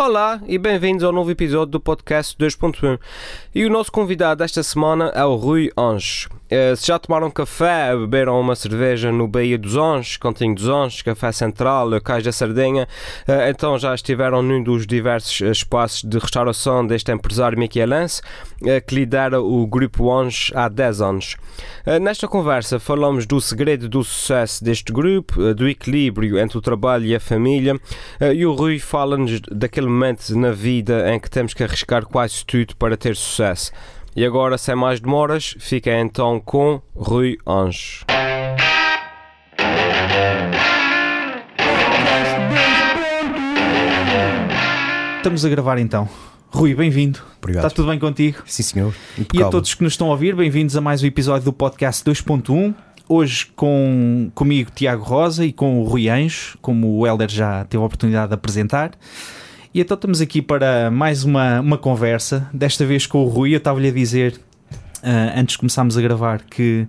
Olá e bem-vindos ao novo episódio do podcast 2.1. E o nosso convidado esta semana é o Rui Anjos. Eh, se já tomaram café, beberam uma cerveja no Baía dos Anjos, Continho dos Anjos, Café Central, Cais da Sardenha, eh, então já estiveram num dos diversos espaços de restauração deste empresário miquelense, eh, que lidera o Grupo Anjos há 10 anos. Nesta conversa falamos do segredo do sucesso deste grupo, do equilíbrio entre o trabalho e a família, e o Rui fala-nos daquele momento na vida em que temos que arriscar quase tudo para ter sucesso. E agora, sem mais demoras, fica então com Rui Anjos. Estamos a gravar então. Rui, bem-vindo. Obrigado. Está tudo bem contigo? Sim, senhor. Impecável. E a todos que nos estão a ouvir, bem-vindos a mais um episódio do podcast 2.1 hoje com comigo Tiago Rosa e com o Rui Anjo, como o Helder já teve a oportunidade de apresentar. E então estamos aqui para mais uma, uma conversa, desta vez com o Rui. Eu estava-lhe a dizer, uh, antes de começarmos a gravar, que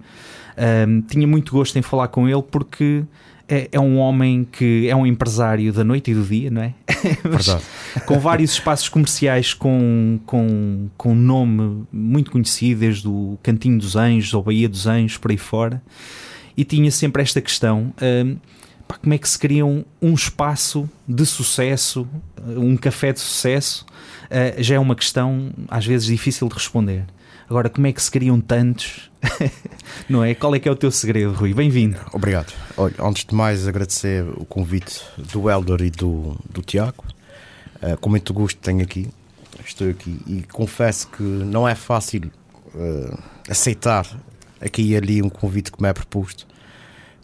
uh, tinha muito gosto em falar com ele porque é, é, um homem que é um empresário da noite e do dia, não é? Verdade. com vários espaços comerciais com, com, com nome muito conhecido, desde o Cantinho dos Anjos ou Baía dos Anjos, por aí fora. E tinha sempre esta questão: uh, pá, como é que se cria um, um, espaço de sucesso, um café de sucesso? Uh, já é uma questão às vezes difícil de responder. Agora, como é que se criam tantos? não é? Qual é que é o teu segredo, Rui? Bem-vindo. Obrigado. Olha, antes de mais, agradecer o convite do Elder e do, do Tiago. Uh, com muito gosto tenho aqui. Estou aqui e confesso que não é fácil uh, aceitar aqui e ali um convite que me é proposto.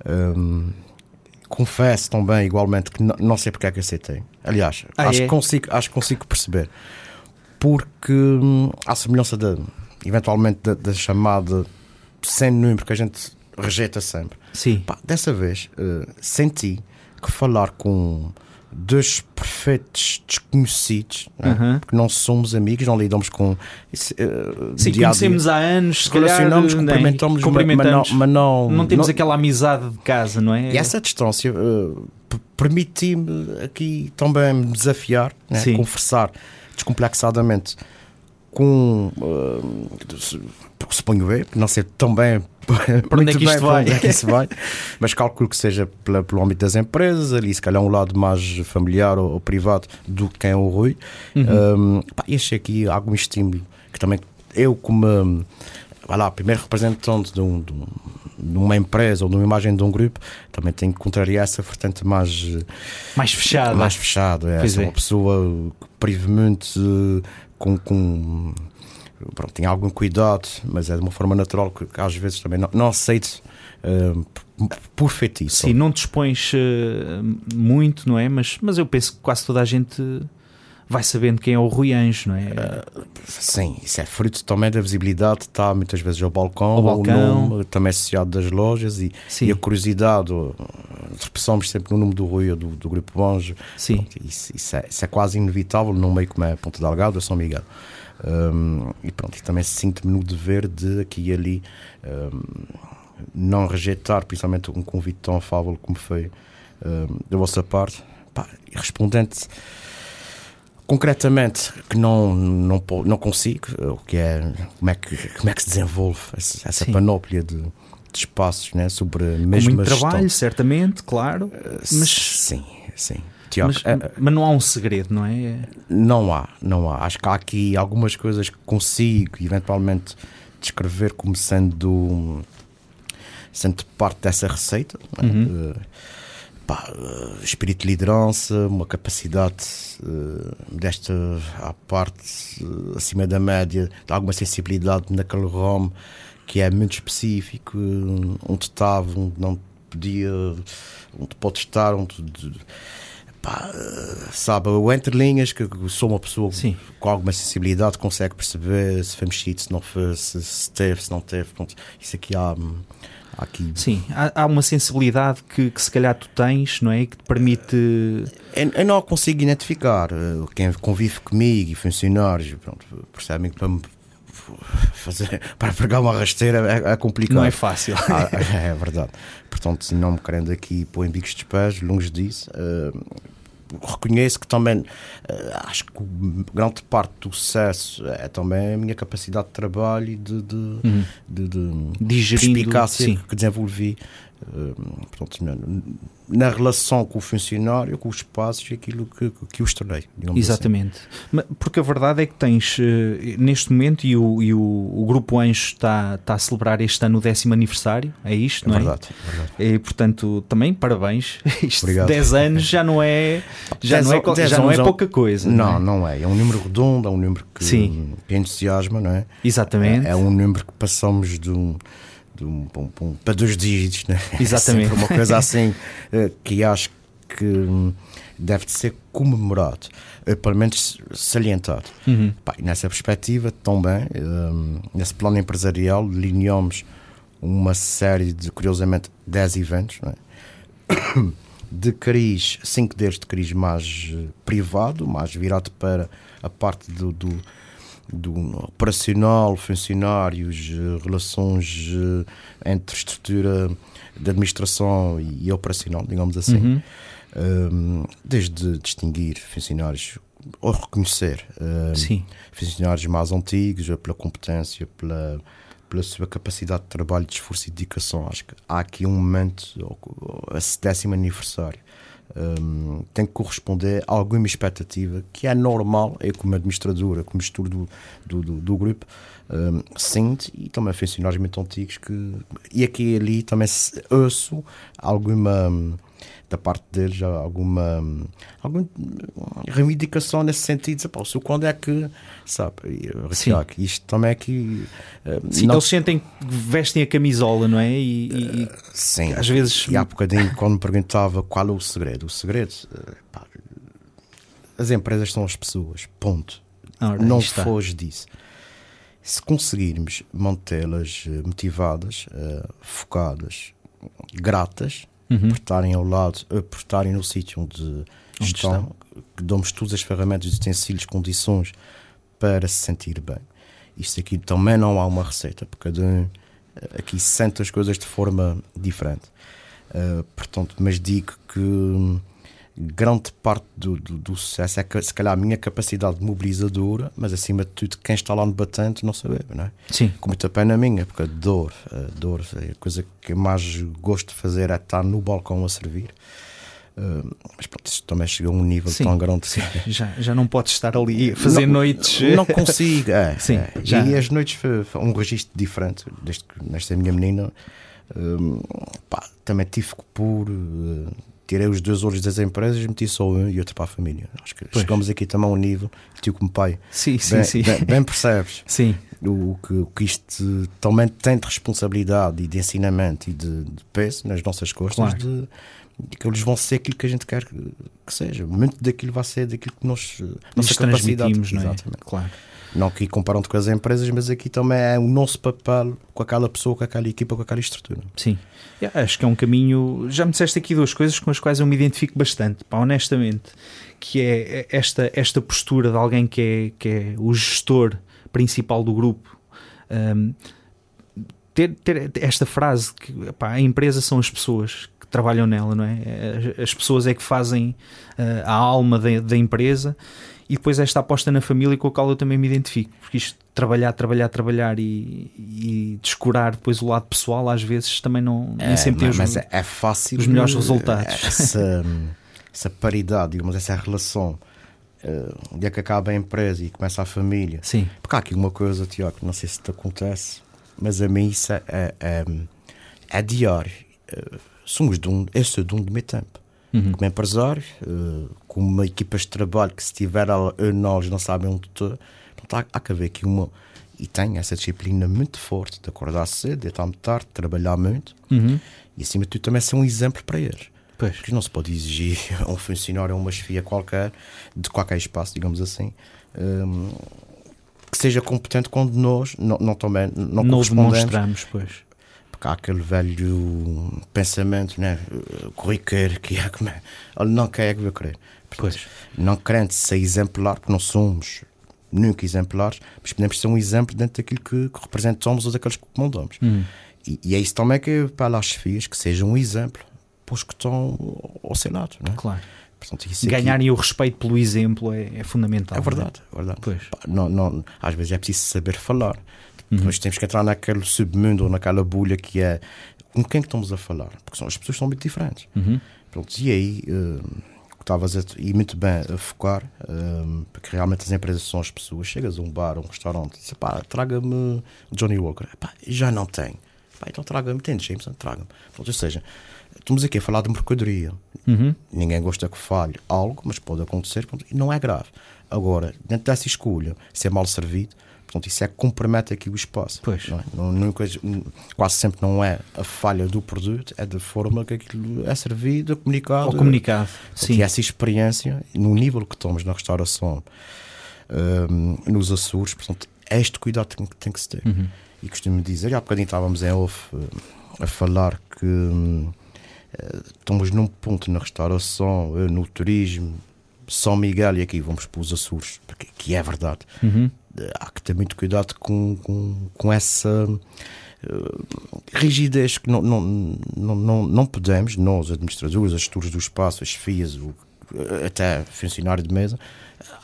Um, confesso também, igualmente, que não, não sei porque é que aceitei. Aliás, ah, acho, é? que consigo, acho que consigo perceber. Porque, hum, à semelhança da eventualmente da, da chamada sem número que a gente rejeita sempre. Sim. Pá, dessa vez uh, senti que falar com dois perfeitos desconhecidos, uh -huh. né? porque não somos amigos, não lidamos com. Uh, Sim, conhecemos há anos, se relacionamos, calhar, cumprimentamos, cumprimentamos mas, não, não, não temos não, aquela amizade de casa, não é? E essa distância uh, permitiu-me aqui também me desafiar, né? conversar descomplexadamente com. Uh, suponho eu, não sei tão bem para onde é que isto vai. É que isso vai, mas calculo que seja pela, pelo âmbito das empresas, ali se calhar um lado mais familiar ou, ou privado do que quem é o Rui. Uhum. Um, pá, achei aqui algum estímulo que também eu, como vai lá, primeiro representante de, um, de, um, de, uma empresa ou de uma imagem de um grupo, também tenho que contrariar essa vertente mais mais fechada. Mais fechada, é, é. uma pessoa que brevemente com, com pronto, tem algum cuidado, mas é de uma forma natural que, que às vezes também não, não aceito uh, por feitiço. Sim, não dispões uh, muito, não é? Mas, mas eu penso que quase toda a gente vai sabendo quem é o Rui Anjo, não é? Uh, sim, isso é fruto também da visibilidade, está muitas vezes ao balcão, ao balcão. Nome, também associado das lojas e, e a curiosidade, repassamos sempre no número do Rui ou do, do Grupo Anjo. Sim. Pronto, isso, isso, é, isso, é, quase inevitável num meio como é Ponta Delgado ou São Miguel. Um, e pronto, também sinto-me no dever de aqui e ali um, não rejeitar, principalmente um convite tão afável como foi um, da vossa parte, pá, respondendo concretamente que não, não, não consigo, o que é como é que, como é que se desenvolve essa, essa panóplia de, de, espaços né, sobre a mesma Com muito gestão. trabalho, certamente, claro. Uh, mas sim, sim. Tiago, mas, é, mas, não há um segredo, não é? Não há, não há. Acho que há aqui algumas coisas que consigo eventualmente descrever como sendo, sendo parte dessa receita. É? Uhum. Uh, pá, uh, espírito de liderança, uma capacidade uh, desta à parte uh, acima da média, de alguma sensibilidade naquele ramo que é muito específico, onde estava, onde não podia, onde pode estar, onde. Pá, sabe, o entre linhas, que sou uma pessoa Sim. com alguma sensibilidade, consegue perceber se foi mexido, se não foi, se, se teve, se não teve. Pronto, isso aqui há aqui. Sim, há, há uma sensibilidade que, que, se calhar tu tens, não é? Que te permite. Eu, eu não consigo identificar. Eh, quem convive comigo e funcionários, pronto, percebem que para me fazer para pegar uma rasteira é, é complicado. Não é fácil. Ah, é verdade. Portanto, não me querendo aqui pôr em bicos de pés, longe disso. Uh, reconheço que também uh, acho que grande parte do sucesso é também a minha capacidade de trabalho e de, de, Uhum. de, de, perspicácia sim. que desenvolvi uh, portanto, na, relação com o funcionário, com os espaços e aquilo que, que os tornei. assim. Exatamente. Ma- Porque a verdade é que tens, eh, neste momento, e o, e o, o Grupo Anjo está, está a celebrar este ano o décimo aniversário, é isto, É não é? verdade, é verdade. E portanto, também parabéns. Isto, Obrigado. 10 anos já não é, já Dez não é, dez já não é é pouca coisa. Não, é? não é. É um número redondo, é um número que, Sim. que entusiasma, não é? Exatamente. É, é um número que passamos de um, um, para um- um- para dois dígitos, né? Exatamente. É uma coisa assim eh, que acho que hum, deve de ser comemorado, eh, pelo menos salientado. Uhum. Pá, nessa perspectiva, também, hum, nesse plano empresarial, lineamos uma série de, curiosamente, 10 eventos, é? de cariz, cinco deles de cariz mais eh, privado, mais virado para a parte do, do, do operacional, funcionários, eh, relações eh, entre estrutura de administração e, e operacional, digamos assim. Uhum. Um, desde distinguir funcionários ou reconhecer um, funcionários mais antigos pela competência, pela, pela sua capacidade de trabalho, de esforço e dedicação. Acho que há aqui um momento, esse décimo aniversário, um, tem que corresponder a alguma expectativa que é normal, eu como administradora, como gestor do, do, do, do grupo, um, sinto, e também funcionários muito antigos que, e aqui e ali também ouço alguma da parte deles alguma alguma reivindicação nesse sentido dizer, o quando é que sabe Sim. Ricardo, isto também é que hum, Sim, não- eles sentem que vestem a camisola, não é? E, e- e sim, às vezes. e há bocadinho quando me perguntava qual é o segredo o segredo eh, pá, as empresas são as pessoas ponto Ora, não foge disso. Se conseguirmos mantê-las motivadas, focadas, gratas, Uhum. por estarem ao lado, eh, por estarem no sítio onde, Onde estão, que damos todas as ferramentas, os utensílios, condições para se sentir bem. Isto aqui também não há uma receita, porque cada um eh, aqui sente as coisas de forma diferente. Eh, portanto, mas digo que hum, grande parte do, do, do sucesso é se calhar a minha capacidade mobilizadora, mas acima de tudo quem está lá no batente não saber, não é? Sim, Com muita pena minha, porque a dor, a dor, a coisa que eu mais gosto de fazer é estar no balcão a servir. Uh, mas pronto, isso também chegou a um nível Sim, tão grande sim. Já, já não podes estar ali a fazer Não- noites. Não consigo, é. Sim, é. já. E as noites foi, foi um registro diferente, desde que nesta minha menina. hum, pá, também tive que pôr. uh, tirei os dois olhos das empresas, meti só um e outro para a família. Acho que Pois. chegamos aqui também a um nível, tio como pai, Sim, sim, bem, sim. bem- bem percebes Sim, o que, o que isto também tem de responsabilidade e de ensinamento e de, de peso nas nossas costas Claro. de, de que eles vão ser aquilo que a gente quer que, que seja. Muito daquilo vai ser daquilo que nós nos nossa transmitimos, não é? Exatamente. Claro. Não que comparando com as empresas, mas aqui também é o nosso papel com aquela pessoa, com aquela equipa, com aquela estrutura. Sim. Yeah, acho que é um caminho. Já me disseste aqui duas coisas com as quais eu me identifico bastante, pá, honestamente. Que é esta, esta postura de alguém que é, que é o gestor principal do grupo. Um, ter, ter esta frase que a empresa são as pessoas trabalham nela, não é? As- As pessoas é que fazem uh, a alma da, da empresa e depois esta aposta na família com a qual eu também me identifico, porque isto trabalhar, trabalhar, trabalhar e, e descurar depois o lado pessoal às vezes também não nem sempre tem mas os, mas é, é fácil os melhores resultados. Essa, essa paridade, digamos, essa relação. eh, onde é que acaba a empresa e começa a família. Sim, Porque há aqui uma coisa, Tiago, não sei se te acontece, mas a mim isso é, é, é, é diário. Eh, Somos de um, eu sou de um do meu tempo. Uhum. Como empresário, eh, com uma equipa de trabalho que se tiver a nós não sabem onde estou, portanto, há, há que haver aqui uma. E tem essa disciplina muito forte de acordar cedo, deitar-me tarde, trabalhar muito Uhum. e acima de tudo também ser um exemplo para eles. pois. Porque não se pode exigir a um funcionário ou uma chefia qualquer, de qualquer espaço, digamos assim, hum, que seja competente quando nós não, não, também, não, Não demonstramos, pois. Porque há aquele velho pensamento né, corriqueiro que é como é, ele não quer que eu querer. Pois. Não querendo ser exemplar, porque não somos nunca exemplares, mas podemos ser um exemplo dentro daquilo que, que representamos ou daqueles que comandamos. Hum. E, e é isso também que para as chefias que sejam um exemplo para os que estão ao seu lado. Não é? Claro. Portanto, isso aqui- Ganharem o respeito pelo exemplo é, é fundamental. É verdade, é verdade. Pois. Não, não, às vezes é preciso saber falar. Uhum. Depois temos que entrar naquele submundo ou naquela bolha que é com quem que estamos a falar. Porque são, as pessoas são muito diferentes. Uhum. Pronto, e aí, o que estavas a, e muito bem a focar, eh, porque realmente as empresas são as pessoas. Chegas a um bar, a um restaurante, diz, pá, traga-me Johnny Walker. Pá, já não tem. Pá, então traga-me, tem Jameson, traga-me. Ou seja, estamos aqui a falar de mercadoria. Uhum. Ninguém gosta que falhe algo, mas pode acontecer pronto, e não é grave. Agora, dentro dessa escolha, se é mal servido, portanto, isso é que compromete aqui o espaço. Pois. Não é? Não- nunca- quase sempre não é a falha do produto, é da forma que aquilo é servido, comunicado. Ao comunicado. Portanto, Sim. E essa experiência, no nível que estamos na restauração, hum, nos Açores, portanto, é este cuidado que tem, que tem que se ter. Uhum. E costumo dizer, há bocadinho estávamos em off eh, a falar que hum, eh, estamos num ponto na restauração, eh, no turismo, São Miguel e aqui vamos para os Açores, porque que é verdade. Uhum. Eh, Há que ter muito cuidado com, com, com essa eh, rigidez que não, não, não, não, podemos, nós, administradores, as gestores do espaço, as FIAs, o, até funcionário de mesa,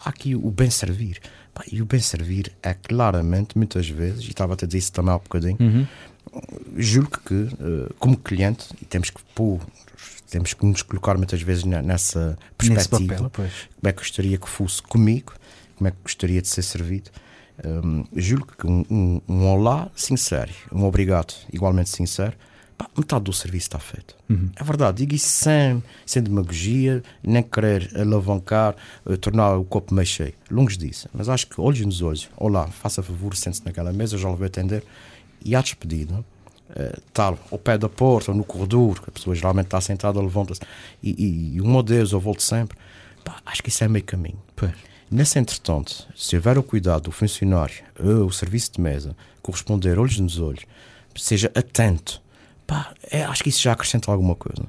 há aqui o bem servir. E o bem servir é claramente, muitas vezes, e estava a dizer isso também há bocadinho, Uhum. julgo que, eh, como cliente, temos que pôr, temos que nos colocar muitas vezes ne- nessa perspectiva, papel, pois. como é que gostaria que fosse comigo, como é que gostaria de ser servido. Hum, julgo que um, um, um olá sincero, um obrigado igualmente sincero, pá, metade do serviço está feito. É verdade, digo isso sem, sem demagogia, nem querer alavancar, eh, tornar o copo meio cheio. Longe disso. Mas acho que olhos nos olhos, olá, faça favor, sente-se naquela mesa, já lhe vou atender. E à despedida, eh, tal, ao pé da porta ou no corredor, que a pessoa geralmente está sentada, levanta-se e, e, e um adeus, eu volto sempre. Pá, acho que isso é meio caminho. Pois. Nesse entretanto, se houver o cuidado do funcionário ou o serviço de mesa corresponder olhos nos olhos, seja atento, pá, é, acho que isso já acrescenta alguma coisa.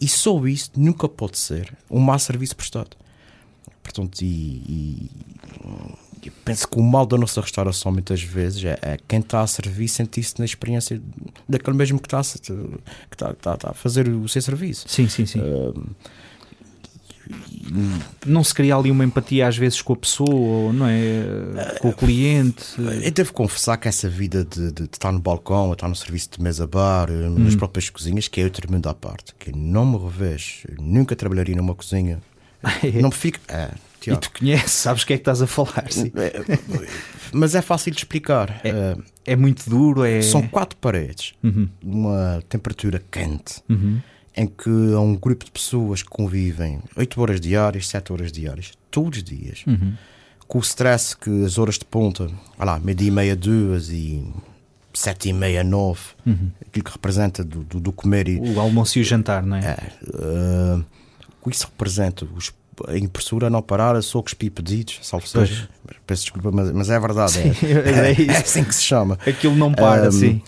E só isso nunca pode ser um mau serviço prestado. Portanto, e, e- penso que o mal da nossa restauração muitas vezes é, é quem está a servir sentir-se na experiência daquele mesmo que está a, que está, está- está a fazer o seu serviço. Sim, sim, sim. Hum, Não se cria ali uma empatia às vezes com a pessoa, não é? Com o cliente. Eu devo confessar que essa vida de, de- de estar no balcão, ou estar no serviço de mesa-bar, eh, nas Hum. próprias cozinhas, que é outro mundo à parte. Que não me revejo, nunca trabalharia numa cozinha. Não me fico. É, E tu conheces, sabes o que é que estás a falar. sim. É, mas é fácil de explicar. É. É, É muito duro, é. São quatro paredes, Uhum, uma temperatura quente, uhum. Em que há um grupo de pessoas que convivem 8 horas diárias, 7 horas diárias, todos os dias. Uhum. com o stress que as horas de ponta, olha lá, meio-dia e meia, duas e sete e meia, nove, Uhum. aquilo que representa do, do, do comer e O almoço e o jantar, não é? é, uh, o que isso representa, os, a impressora não parar, só cuspir pedidos, salvo seja, peço desculpa, mas, mas é verdade, Sim, é, é é, assim que se chama. Aquilo não para, Um, sim.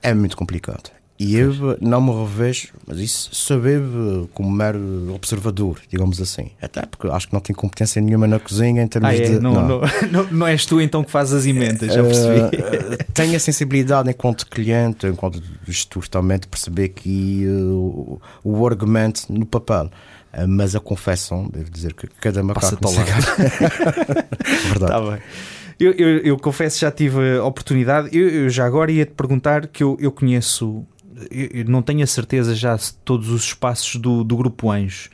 É muito complicado. E eu não me revejo, mas isso saber como mero observador, digamos assim. Até porque acho que não tenho competência nenhuma na cozinha em termos Ah, é? de. Não, não. Não, não és tu então que fazes as emendas, já percebi. Eh, tenho a sensibilidade enquanto cliente, enquanto gestor também, de perceber que eh, o, argumento no papel. Eh, mas a confecção, devo dizer que cada macaco galho. Verdade. Tá bem. Eu, eu, eu confesso já tive a oportunidade. Eu, eu já agora ia te perguntar que eu, eu conheço, eu, não tenho a certeza já se todos os espaços do, do Grupo Anjos,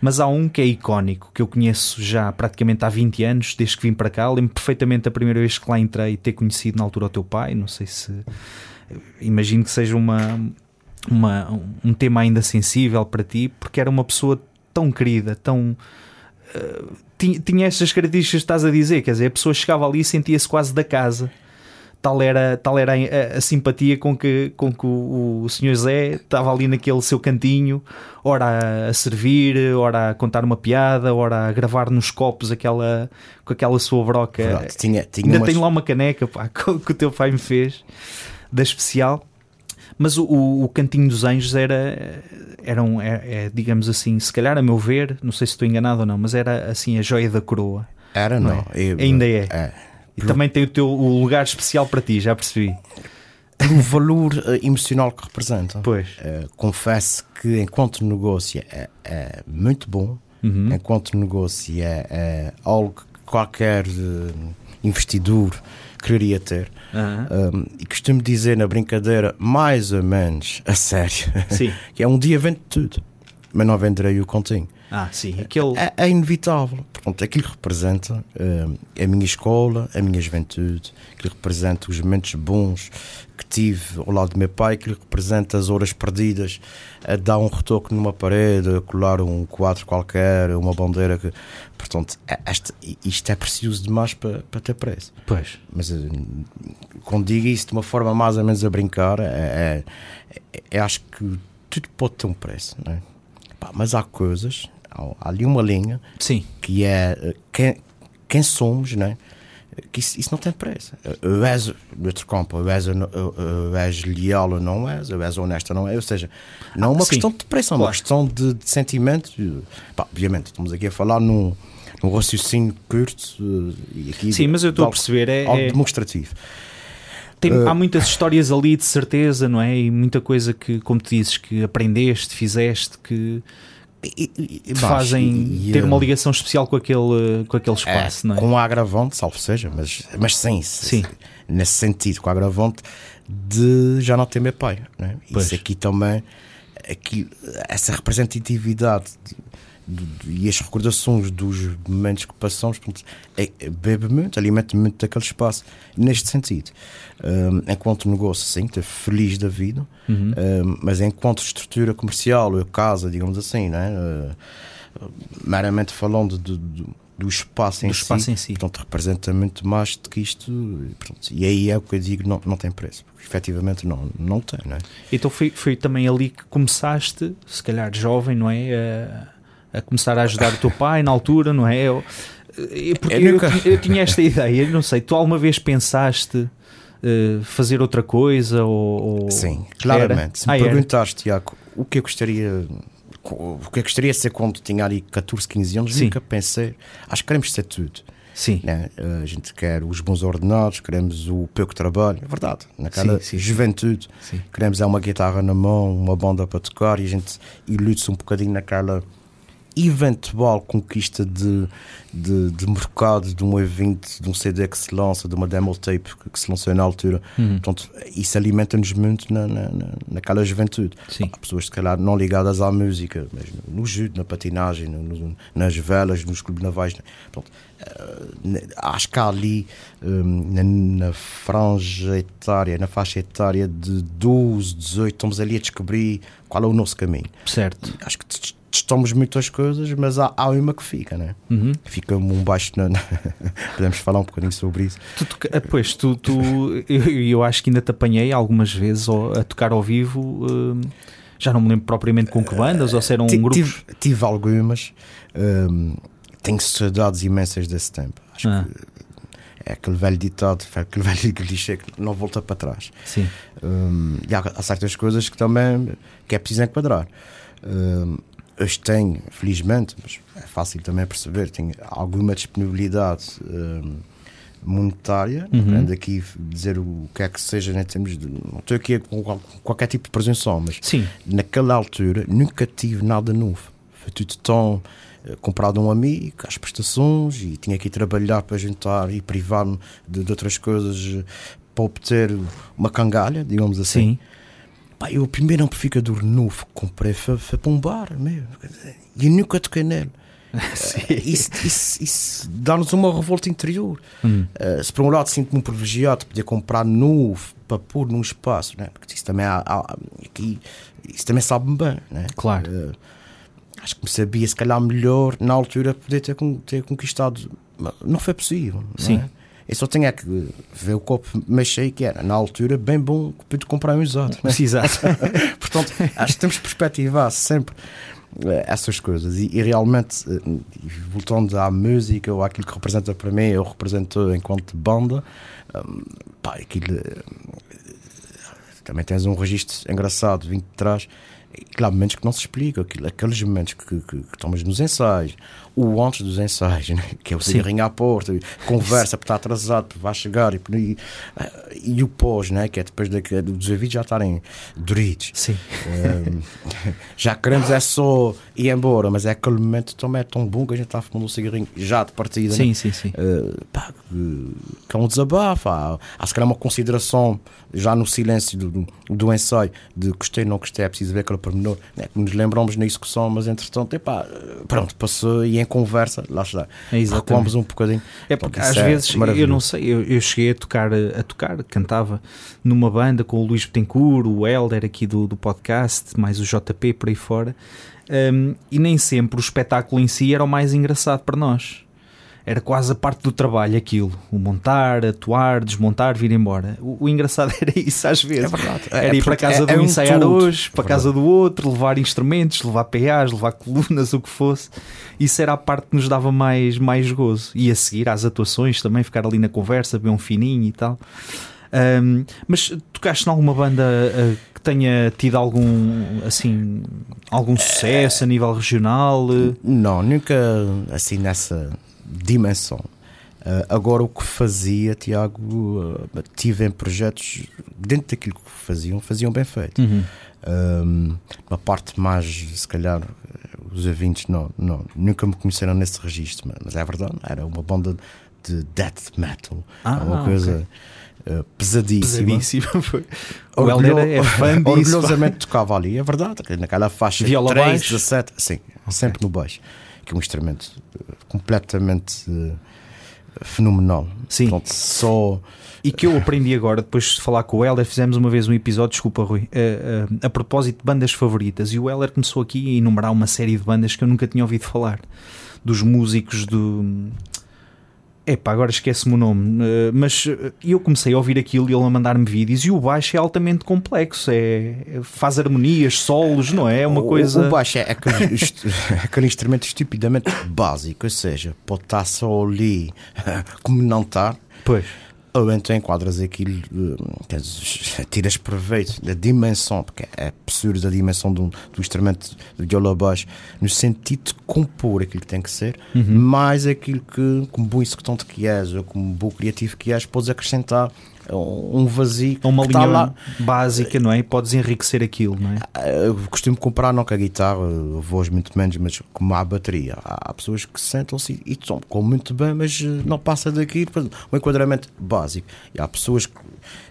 mas há um que é icónico, que eu conheço já praticamente há 20 anos, desde que vim para cá. Lembro perfeitamente a primeira vez que lá entrei ter conhecido na altura o teu pai. Não sei se. Imagino que seja uma, uma, um tema ainda sensível para ti, porque era uma pessoa tão querida, tão tinha, tinha estas características que estás a dizer, quer dizer, a pessoa chegava ali e sentia-se quase da casa. Tal era, tal era a, a simpatia com que, com que o, o senhor Zé estava ali naquele seu cantinho, ora a, servir, ora a contar uma piada, ora a gravar nos copos aquela, com aquela sua broca. Verdade. Tinha, tinha Ainda umas- tenho lá uma caneca pá, que, que o teu pai me fez, da especial. Mas o, o, o Cantinho dos Anjos era, era um, é, é, digamos assim, se calhar a meu ver, não sei se estou enganado ou não, mas era assim a joia da coroa. Era, Não não. é? Eu- Ainda é. é. E também tem o teu o lugar especial para ti, já percebi. pelo valor eh, emocional que representa. Pois. Eh, confesso que enquanto negócio é, é muito bom, Uhum. enquanto negócio é, é algo que qualquer eh, investidor quereria ter. Aham. Um, e costumo dizer na brincadeira, mais ou menos a sério, que é um dia vende tudo, mas não venderei o continho. Ah, sim. Aquele. É, é inevitável. Portanto, aquilo representa um, a minha escola, a minha juventude, aquilo representa os momentos bons que tive ao lado do meu pai, aquilo representa as horas perdidas a dar um retoque numa parede, a colar um quadro qualquer, uma bandeira. Que, portanto, é- esta, isto é precioso demais para, para ter preço. Pois. Mas eh, quando digo isso de uma forma mais ou menos a brincar, é, é- é- é- acho que tudo pode ter um preço, não é? Pá, mas há coisas, há, ali uma linha Sim. que é eh, quem, quem somos, não é? Que isso, isso não tem preço. Eh, Eu és, outro campo, eu és, eu, és leal ou não és, eu és honesto ou não és, ou seja, não é uma Sim, questão de preço, é uma claro. questão de, de sentimento. Pá, obviamente, estamos aqui a falar num, num raciocínio curto eh, e aqui Sim, mas eu estou a perceber. É, algo é- demonstrativo. tem- Uh, há muitas histórias ali de certeza, não é? E muita coisa que, como tu dizes, que aprendeste, fizeste, que E, e- e- fazem ter uma eh, ligação especial com aquele, com aquele é, espaço, não é? Com o agravante, salvo seja, mas, mas sim, Sim. nesse sentido, com o agravante de já não ter meu pai. Né? Pois. Isso aqui também, aqui, essa representatividade de- de- de- e as recordações dos momentos que passamos, portanto, é, é- bebe muito, alimenta muito daquele espaço, neste sentido. Um, enquanto negócio, sim, estou feliz da vida, Uhum. um, mas enquanto estrutura comercial, ou casa, digamos assim, né? Uh, meramente falando do, do, do espaço, em, Do espaço si, em si. portanto, representa muito mais do que isto. e, pronto, e aí é o que eu digo: não, não tem preço. Porque, efetivamente, não, não tem, não é? Então foi, foi também ali que começaste, se calhar jovem, não é? A, a começar a ajudar o teu pai na altura, não é? Eu, eu- porque Eu eu, nunca- ti- eu tinha esta ideia, não sei, tu alguma vez pensaste eh, fazer outra coisa? Ou, ou- Sim, Era? claramente. Se me Ah, era? perguntaste, Tiago, o que eu gostaria. O que eu gostaria de ser quando tinha ali 14, 15 anos, Sim. nunca pensei. Acho que queremos ser tudo. Sim, né? A gente quer os bons ordenados, queremos o pouco trabalho, é verdade. Naquela Sim, sim. juventude, sim. queremos é uma guitarra na mão, uma banda para tocar e a gente ilude-se um bocadinho naquela eventual conquista de, de, de mercado de um evento, de um CD que se lança, de uma demo tape que, se lançou na altura. Uhum. Portanto, isso alimenta-nos muito na, na, na- naquela juventude. Sim. Há pessoas, se calhar, não ligadas à música, mas no, judo, na patinagem, no- no- nas velas, nos clubes navais. Pronto, eh, acho que há ali, hum, na, na franja etária, na faixa etária de 12, 18, estamos ali a descobrir qual é o nosso caminho. Certo. Acho que testamos muitas coisas, mas há, há uma que fica, né? Uhum. Fica um baixo. Na, Podemos falar um bocadinho sobre isso. Tu toca- ah, Pois, tu, tu eu, eu acho que ainda te apanhei algumas vezes a tocar ao vivo. hum, já não me lembro propriamente com que bandas, ou se eram Ti- grupos. Tive, tive algumas. hum, tenho saudades imensas desse tempo. Acho Ah. que é aquele velho ditado, é aquele velho clichê que não volta para trás. Sim, Hum, e há, há certas coisas que também que é preciso enquadrar. Hum, hoje tenho, felizmente, mas é fácil também perceber, tenho alguma disponibilidade hum, monetária, Uhum. não ando aqui dizer o que é que seja, em termos de, não estou aqui com qual- qualquer tipo de presunção, mas sim, naquela altura nunca tive nada novo. Foi tudo tão eh, comprado a um amigo, às prestações, e tinha que ir trabalhar para juntar e privar-me de, de outras coisas eh, para obter uma cangalha, digamos assim. sim. Pá, eu o primeiro amplificador novo que comprei foi, foi para um bar, meu. E eu nunca toquei nele. Eh, isso isso, isso dá-nos uma revolta interior. Hum, Uh, se por um lado sinto-me privilegiado de poder comprar novo para pôr num espaço, né? porque isso também, há, há- aqui, isso também sabe-me bem. Né? Claro. Uh, acho que me sabia, se calhar, melhor na altura poder ter, ter conquistado. Mas Não foi possível. não Sim. é? Eu só tinha que ver o copo mais cheio que era. Na altura, bem bom pude comprar um usado. né? Exato. Portanto, acho que temos que perspectivar sempre eh, essas coisas e, e realmente, eh, voltando à música ou àquilo que representa para mim, eu represento enquanto banda, hum, pá, aquilo. eh, também tens um registro engraçado vindo de trás. E, claro, momentos que não se explicam, aquilo, aqueles momentos que, que, que estamos nos ensaios, o antes dos ensaios, né? que é o cigarrinho à porta, conversa porque está atrasado, porque vai chegar, e, e, e o pós, né? que é depois de, dos ouvidos já estarem doritos. Sim. Um, já queremos é só ir embora, mas é aquele momento também é tão bom que a gente está fumando um cigarrinho já de partida. Sim, né? sim, sim. Uh, pá, que é um desabafo, há, há se calhar uma consideração já no silêncio do, do, do ensaio de gostei, não gostei, é preciso ver aquele pormenor, né? nos lembramos na execução, mas entretanto, epá, pronto, passou e conversa, lá está, É recuamos um bocadinho. É porque Portanto, às é vezes, eu não sei, eu, eu cheguei a tocar, a tocar, cantava numa banda com o Luís Betancourt, o Helder aqui do, do podcast, mais o JP por aí fora, um, e nem sempre o espetáculo em si era o mais engraçado para nós. Era quase a parte do trabalho aquilo, o montar, atuar, desmontar, vir embora. O, o engraçado era isso às vezes. É verdade. Era É ir para casa é- de um um ensaiar tudo. hoje, para É casa do outro, levar instrumentos, levar PAs, levar colunas, o que fosse. Isso era a parte que nos dava mais, mais gozo. E a seguir às atuações também, ficar ali na conversa, beber um fininho e tal. Um, mas tocaste em alguma banda uh, que tenha tido algum assim algum sucesso a nível regional? Não, nunca assim nessa dimensão. Uh, agora, o que fazia, Tiago, uh, tive em projetos dentro daquilo que faziam, faziam bem feito. uhum. Um, uma parte mais, se calhar, os ouvintes não, não, nunca me conheceram nesse registro, mas- é verdade, era uma banda de death metal, Ah, uma coisa uh, pesadíssima. Pesadíssimo. foi. Orgulho- é fã. Orgulhosamente tocava ali, é verdade, que naquela faixa Viola 3, baixo? 17, sim, sempre no baixo, que é um instrumento uh, completamente uh, fenomenal. Sim. Portanto, só E que eu aprendi agora, depois de falar com o Helder, fizemos uma vez um episódio, desculpa Rui, eh, eh, a propósito de bandas favoritas. E o Helder começou aqui a enumerar uma série de bandas que eu nunca tinha ouvido falar. Dos músicos do. Epá, agora esquece-me o nome. eh, mas eh, eu comecei a ouvir aquilo e ele a mandar-me vídeos. E o baixo é altamente complexo. É, faz harmonias, solos, não é? É uma O- coisa. O baixo é aquele, aquele instrumento estupidamente básico, ou seja, pode estar só ali como não estar, Pois. Ou então enquadras aquilo, eh, tiras proveito da dimensão, porque é absurdo a dimensão um, do instrumento de viola baixo, no sentido de compor aquilo que tem que ser, Uhum. mais aquilo que, como bom executante que és, ou como bom criativo que és, podes acrescentar um um vazio É uma linha está lá. básica, não é? E podes enriquecer aquilo, não é? Eu costumo comparar não com a guitarra, voz muito menos, mas como a bateria. Há pessoas que sentam-se e tocam muito bem, mas eh, não passa daqui um enquadramento básico. E há pessoas que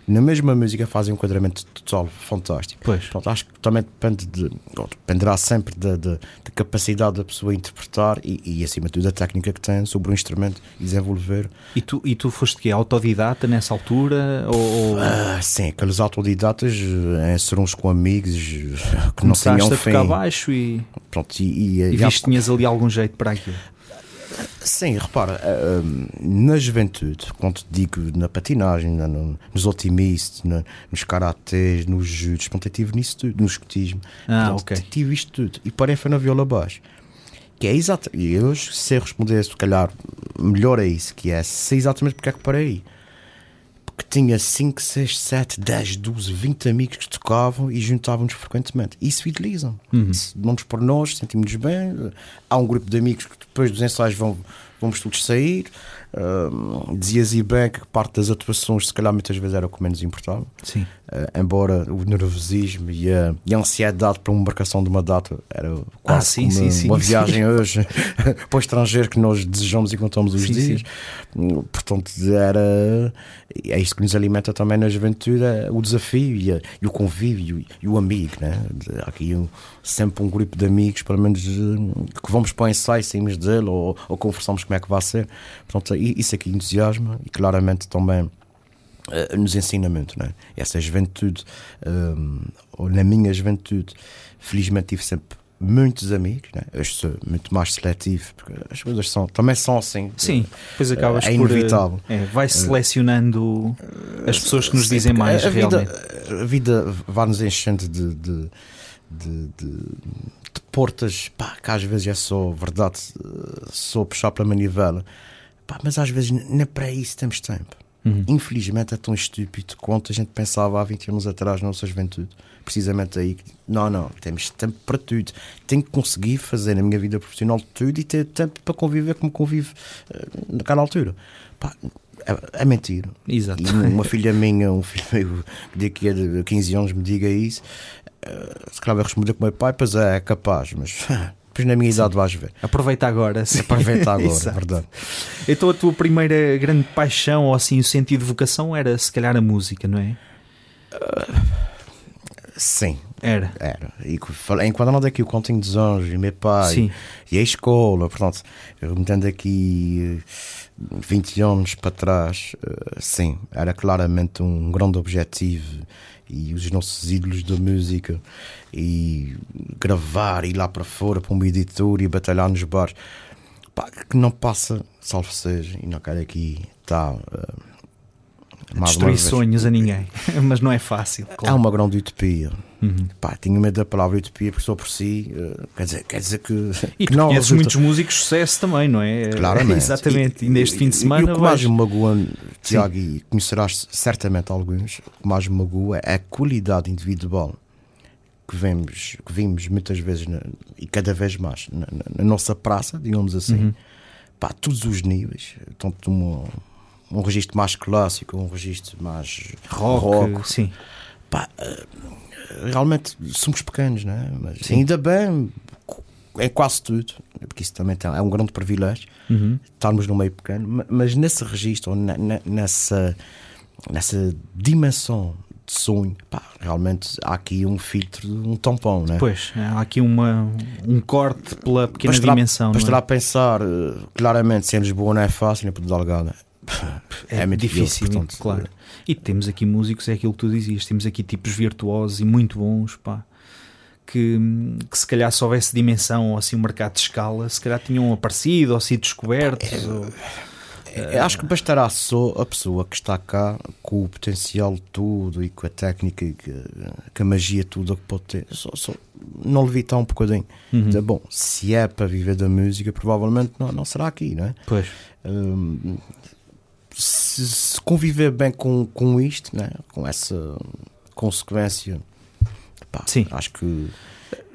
na mesma música fazem um enquadramento total fantástico. Pois. Portanto, acho que também depende de, dependerá sempre da, da, da capacidade da pessoa interpretar e, e, acima de tudo, da técnica que tem sobre o instrumento e desenvolver. E tu, e tu foste que autodidata nessa altura? Ou, Ah, sim, aqueles autodidatas eh, ser uns com amigos eh, que não começaste tinham a tocar fim. baixo e, Pronto, e, e, e e há- viste que tinhas ali algum jeito para aquilo? Sim, repara, eh, eh, na juventude, quando te digo na patinagem, na- no- nos otimistas, nos karatês, nos judos, portanto, eu tive nisso tudo, no escotismo. Ah, Portanto, ok. Tive isto tudo. E parei foi na viola baixo. Que é exato. E eu sei responder, se calhar, melhor a isso, que é sei exatamente porque é que parei. Porque tinha 5, 6, 7, 10, 12, 20 amigos que tocavam e juntavam-nos frequentemente. Isso fideliza. Uhum. Isso Dão-nos por nós, sentimos-nos bem. Há um grupo de amigos que depois dos ensaios vão, vamos todos sair. Ahm, Dizias e bem que parte das atuações, se calhar, muitas vezes era o que menos importava. Sim. Uh, embora o nervosismo e a, e a ansiedade para uma marcação de uma data era quase Ah, sim, como sim, uma, sim, uma viagem hoje para o estrangeiro que nós desejamos e contamos os dias. Portanto, era é isto que nos alimenta também na juventude: é o desafio e, a- e o convívio e, e o amigo. Né? Há aqui um- sempre um grupo de amigos, pelo menos que vamos para o ensaio, saímos dele ou, ou conversamos como é que vai ser. Portanto, isso aqui entusiasma e claramente também eh, nos ensina muito, né? Essa juventude, hum, ou na minha juventude, felizmente tive sempre muitos amigos, né? Hoje sou muito mais seletivo, porque as coisas são, também são assim. Sim, depois acabas é por. eh, inevitável. É, vai selecionando as pessoas que nos dizem mais, a vida, realmente. a vida vai-nos enchendo de, de, de, de, de portas, pá, que às vezes é só verdade, eh, só puxar pela manivela, pá, mas às vezes nem para isso temos tempo. Uhum. Infelizmente é tão estúpido quanto a gente pensava há 20 anos atrás na nossa juventude. Precisamente aí. Não, não, temos tempo para tudo. Tenho que conseguir fazer na minha vida profissional tudo e ter tempo para conviver como convive uh, naquela altura. Pá, é, é mentira. Exato. E uma filha minha, um filho meu que daqui a 15 anos me diga isso, se calhar vai responder com o meu pai, pois é, é capaz, mas depois na minha idade vais ver. Aproveita agora. Sim. Aproveita agora, verdade. Então a tua primeira grande paixão ou assim o sentido de vocação era se calhar a música, não é? Sim, Era. era. E co- falei- enquanto ando aqui o Continho dos Anjos e meu pai Sim. e a escola, portanto, eu me tendo aqui eh, 20 anos para trás, eh, sim, era claramente um grande objetivo e os nossos ídolos da música e gravar, ir lá para fora para um editor e batalhar nos bares. Pá, que não passa, salvo seja, e não quero aqui estar mais uma Destruir sonhos a ninguém. Mas não é fácil. É Claro. uma grande utopia. Uhum. Pá, tinha medo da palavra utopia porque só por si eh, quer, dizer, quer dizer que, E que não conheces resulta- muitos músicos de sucesso também, não é? Claramente. Exatamente. E, neste fim de e- semana E o que mais me magoa, Tiago, e conhecerás certamente alguns, o que mais me magoa é a qualidade individual que vemos, que vimos muitas vezes na- e cada vez mais na, na- na nossa praça, digamos assim, Uhum. pá, todos os níveis, tanto um, um registro mais clássico, um registro mais rock, rock, sim. pá, eh, realmente somos pequenos, não é? Mas Sim. ainda bem em quase tudo, porque isso também é um grande privilégio Uhum. estarmos no meio pequeno, ma- mas nesse registro, nessa, nessa dimensão de sonho, pá, realmente há aqui um filtro, um tampão, né? Pois, há aqui uma, um corte pela pequena dimensão. não é? Bastará pensar, eh, claramente, se em Lisboa não é fácil, nem por Delgada. É, muito difícil, portanto, claro. E temos aqui músicos, é aquilo que tu dizias, temos aqui tipos virtuosos e muito bons, pá, que, que se calhar se houvesse dimensão ou assim um mercado de escala, se calhar tinham aparecido ou sido descobertos. É, ou- Eu acho que bastará só a pessoa que está cá com o potencial todo e com a técnica e que, que a magia toda que pode ter. Só, só não levitar um bocadinho. Uhum. Dizer, bom, se é para viver da música, provavelmente não, não será aqui, não é? Pois, Hum, se, conviver bem com, com isto, né? com essa consequência, pá, Sim. acho que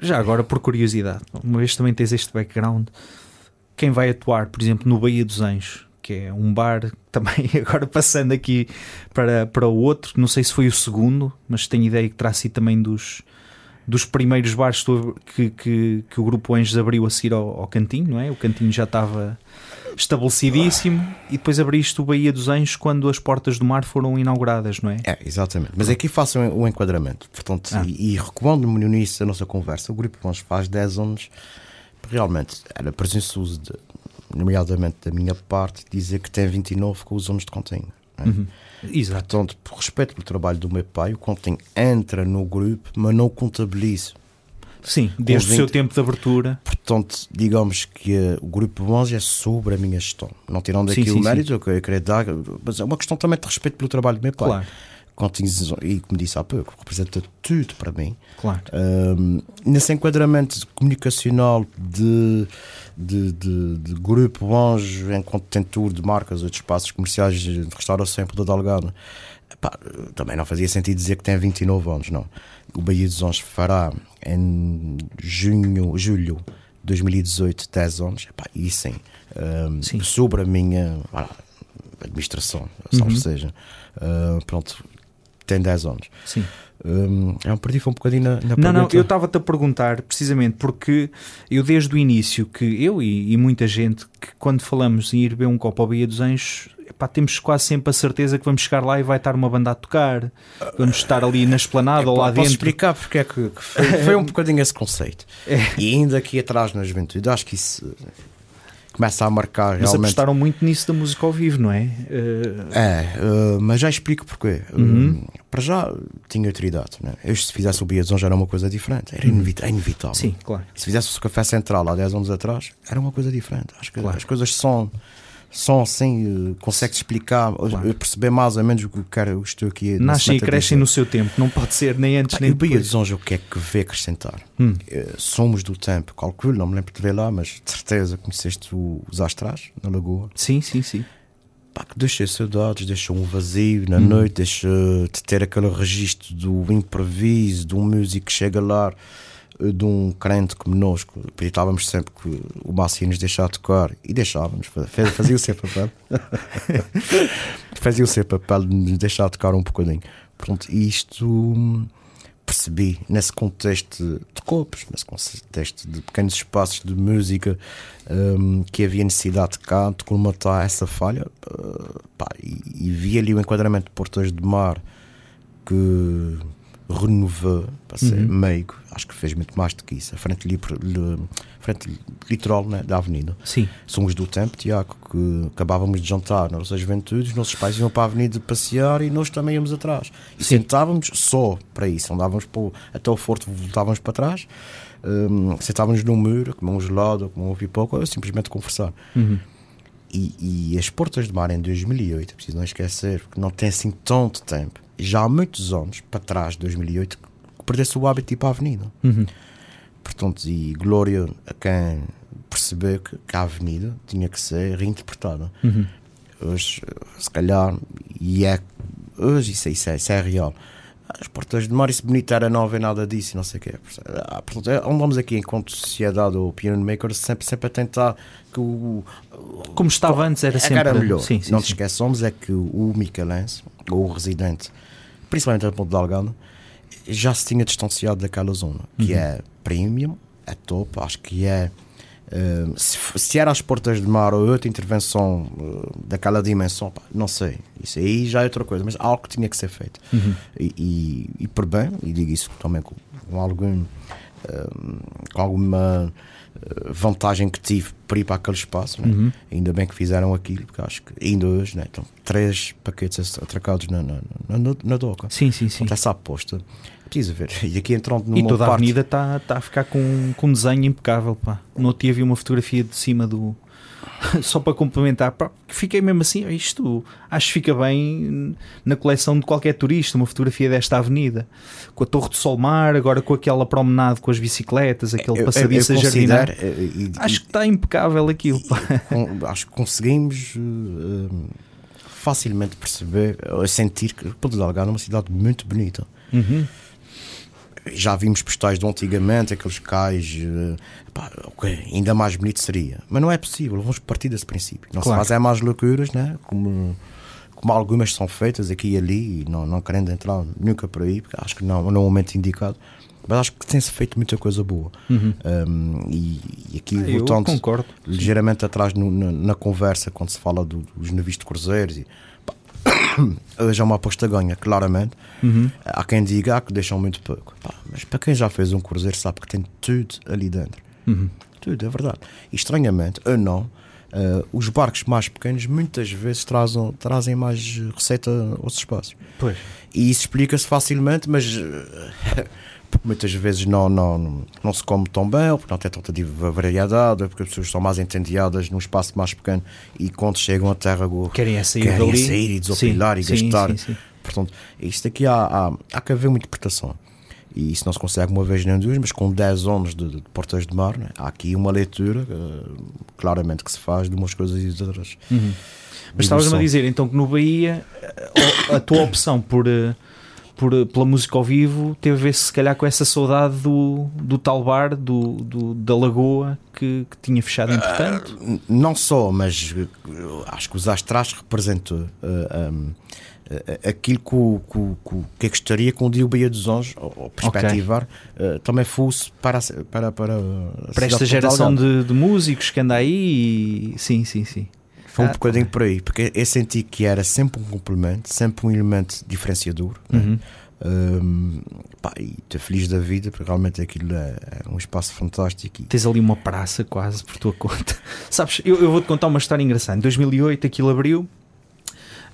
já agora por curiosidade, uma vez também tens este background, quem vai atuar, por exemplo, no Baía dos Anjos, que é um bar também, agora passando aqui para, para o outro, não sei se foi o segundo, mas tenho ideia que terá sido também dos, dos primeiros bares que, que, que o Grupo Anjos abriu a seguir ao, ao cantinho, não é? O cantinho já estava estabelecidíssimo e depois abriste o Baía dos Anjos quando as portas do mar foram inauguradas, não é? É, exatamente. Mas aqui faço o enquadramento. Portanto, Ah. e, e recomendo-me no início da nossa conversa. O grupo Bons faz 10 anos. Realmente era presunçoso, de, nomeadamente da minha parte, dizer que tem 29 com os anos de continho. é? Uhum. Exato. Portanto, por respeito pelo trabalho do meu pai, o continho entra no grupo, mas não contabiliza. Sim, desde o seu 20 tempo de abertura. Portanto, digamos que eh, o grupo Bons é sobre a minha gestão. Não tirando Sim, aqui sim, o mérito, eu queria- dar, mas é uma questão também de respeito pelo trabalho do meu pai. Claro, Continhos, e como disse há pouco, representa tudo para mim. claro. Um, nesse enquadramento comunicacional de, de, de, de grupo Anjo enquanto detentor de marcas ou de espaços comerciais de restauração em Ponta Delgado, também não fazia sentido dizer que tem 29 anos, não. O Bahia dos Anjos fará em junho, julho de 2018 10 anos, epá, e sim, um, Sim. sobre a minha lá, administração, salvo Uhum. seja, uh, pronto, tem 10 anos. Sim. Um, é um perdi foi um bocadinho na, na Não, não, pergunta. eu estava-te a perguntar precisamente porque eu desde o início que eu e, e muita gente que quando falamos em ir beber um copo ao Baía dos Anjos epá, temos quase sempre a certeza que vamos chegar lá e vai estar uma banda a tocar vamos estar ali na esplanada ou Epá, lá posso dentro explicar porque é que, que foi, foi um bocadinho esse conceito. É. E ainda aqui atrás na juventude, acho que isso começa a marcar mas realmente. apostaram muito nisso da música ao vivo, não é? Eh, É, uh, mas já explico porquê. Uhum. Uh, para já tinha autoridade. Né? Eu, se fizesse o Biazão já era uma coisa diferente. Era inevit- é inevitável. Uhum. sim, claro. Se fizesse o Café Central há 10 anos atrás, era uma coisa diferente. Acho que Claro. as coisas são, são assim, uh, consegue explicar, Claro. perceber mais ou menos o que quero, eu estou aqui. Nascem e crescem no seu tempo, não pode ser nem antes Pá, nem e o Bahia depois. dos Anjos, o que é que vê acrescentar? Hum. Eh, Somos do tempo, calculo, não me lembro de ver lá, mas de certeza conheceste o- os Astrais, na Lagoa. Sim, sim, sim. Pá, que deixa saudades, deixa um vazio na noite, deixa de ter aquele registro do improviso, de um músico que chega lá, eh, de um crente como nós, acreditávamos sempre que o Massi nos deixar tocar e deixávamos, fazia, o seu papel, fazia o seu papel de nos deixar tocar um bocadinho. Pronto, isto hum, percebi nesse contexto de copos, nesse contexto de pequenos espaços de música um, que havia necessidade de canto, colmatar essa falha uh, pá, e, e, vi ali o enquadramento de Portas de Mar que renovou para ser uhum. meigo, acho que fez muito mais do que isso. A frente, li, li, frente litoral né, da avenida. Sim. Somos do tempo, Tiago, que acabávamos de jantar na nossa juventude, os nossos pais iam para a avenida passear e nós também íamos atrás. E Sim. sentávamos só para isso, andávamos para, até o forte, voltávamos para trás, um, sentávamos num muro, comer um gelado, comer um pipoca, ou simplesmente conversar. Uhum. E, e, as Portas de Mar em 2008, preciso não esquecer, porque não tem assim tanto tempo, já há muitos anos para trás, 2008, que perdeu-se o hábito de ir para a avenida. Uhum. Portanto, e glória a quem percebeu que, que a avenida tinha que ser reinterpretada. Uhum. Hoje, se calhar, e é hoje isso, isso, é, isso é real. As portas de mar, isso bonito era não haver nada disso e não sei o quê. Ah, portanto, é, andamos aqui enquanto sociedade ou piano maker sempre, sempre a tentar que o. Como estava antes, era sempre era melhor. Sim, sim, não sim. te esqueçamos é que o Michelense, ou o residente, principalmente a Ponte de Algada, já se tinha distanciado daquela zona, que uhum. é premium, é top, acho que é. Uh, se, se, era as portas de mar ou outra intervenção uh, daquela dimensão, pá, não sei. Isso aí já é outra coisa, mas algo tinha que ser feito. Uhum. E, e, e, por bem, e digo isso também com, com algum. Uh, com alguma vantagem que tive para ir para aquele espaço. Né? Uhum. Ainda bem que fizeram aquilo, porque acho que ainda hoje né? estão três paquetes atracados na, na, na, na doca. Sim, sim, sim. Então, essa aposta. Preciso ver. E aqui entrando numa E toda parte... a avenida está tá a ficar com, com um desenho impecável. Pá. No outro dia vi uma fotografia de cima do. Só para complementar, fiquei mesmo assim. Isto acho que fica bem na coleção de qualquer turista. Uma fotografia desta avenida com a Torre do Solmar, agora com aquela promenade com as bicicletas, aquele passadiço a jardinar. Acho que está impecável aquilo. Pá. acho que conseguimos uh, facilmente perceber, sentir que Ponta Delgado é uma cidade muito bonita. Uhum. Já vimos postais de antigamente, aqueles cais, uh, pá, okay, ainda mais bonito seria. Mas não é possível, vamos partir desse princípio. Não Claro. se fazem mais loucuras, né? como, como algumas são feitas aqui e ali, não, não querendo entrar nunca por aí, porque acho que não, não é o momento indicado. Mas acho que tem-se feito muita coisa boa. Uhum. Um, e, e aqui, Ah, voltando concordo. ligeiramente atrás no- na, na conversa, quando se fala do- dos navios de cruzeiros, e, hoje é uma aposta ganha, claramente. Uhum. Há quem diga que deixam muito pouco. Pá, mas para quem já fez um cruzeiro, sabe que tem tudo ali dentro. Uhum. Tudo, é verdade. E estranhamente, ou não, eh, os barcos mais pequenos muitas vezes trazem, trazem mais receita aos espaços. Pois. E isso explica-se facilmente, mas eh, porque muitas vezes não, não, não se come tão bem, ou porque não tem tanta variedade, ou porque as pessoas estão mais entendiadas num espaço mais pequeno e quando chegam à terra Querem sair querem dali. sair e desopilar e Sim, gastar. sim, sim. Portanto, isto aqui há, há, há que haver uma interpretação. E isso não se consegue uma vez nem duas, mas com 10 anos de, de portas de mar, né, há aqui uma leitura eh, claramente que se faz de umas coisas e de outras. Uhum. Mas estavas-me a dizer então que no Bahia a, a tua opção por, eh, por, pela música ao vivo teve a ver se calhar com essa saudade do, do tal bar, do, do- da Lagoa que, que tinha fechado entretanto. N- Não só, mas eh, acho que os Astras representou eh, um, eh, aquilo que, o- que, que, o- que eu gostaria com o Dia Bahia dos Anjos, ou, perspectivar, eh, também fosse para, para, para, para esta geração de, de músicos que anda aí e... sim, sim, sim. Foi um Ah, bocadinho por aí, porque eu senti que era sempre um complemento, sempre um elemento diferenciador. né? Uhum. Um, pá, e estou feliz da vida, porque realmente aquilo é, é um espaço fantástico. E, Tens ali uma praça quase por tua conta. Sabes, eu, eu vou-te contar uma história engraçada. Em 2008 aquilo abriu,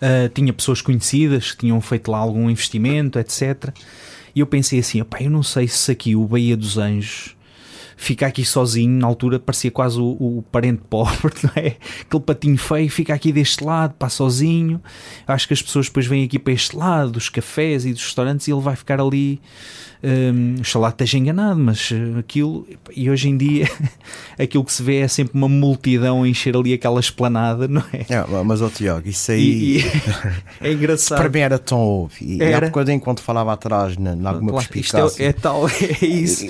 ah, tinha pessoas conhecidas que tinham feito lá algum investimento, etc. E eu pensei assim, eu não sei se aqui o Bahia dos Anjos fica aqui sozinho, na altura parecia quase o, o parente pobre, não é? Aquele patinho feio fica aqui deste lado, pá, sozinho. Acho que as pessoas depois vêm aqui para este lado, dos cafés e dos restaurantes, e ele vai ficar ali. Um, oxalá esteja enganado, mas uh, aquilo, e hoje em dia, aquilo que se vê é sempre uma multidão a encher ali aquela esplanada, não é? É, mas, ó Tiago, isso aí E, e- é engraçado. para mim era tão óbvio. E Era. há bocadinho, quando falava atrás, na, na alguma Claro, isto perspicácia. é, é tal, é isso.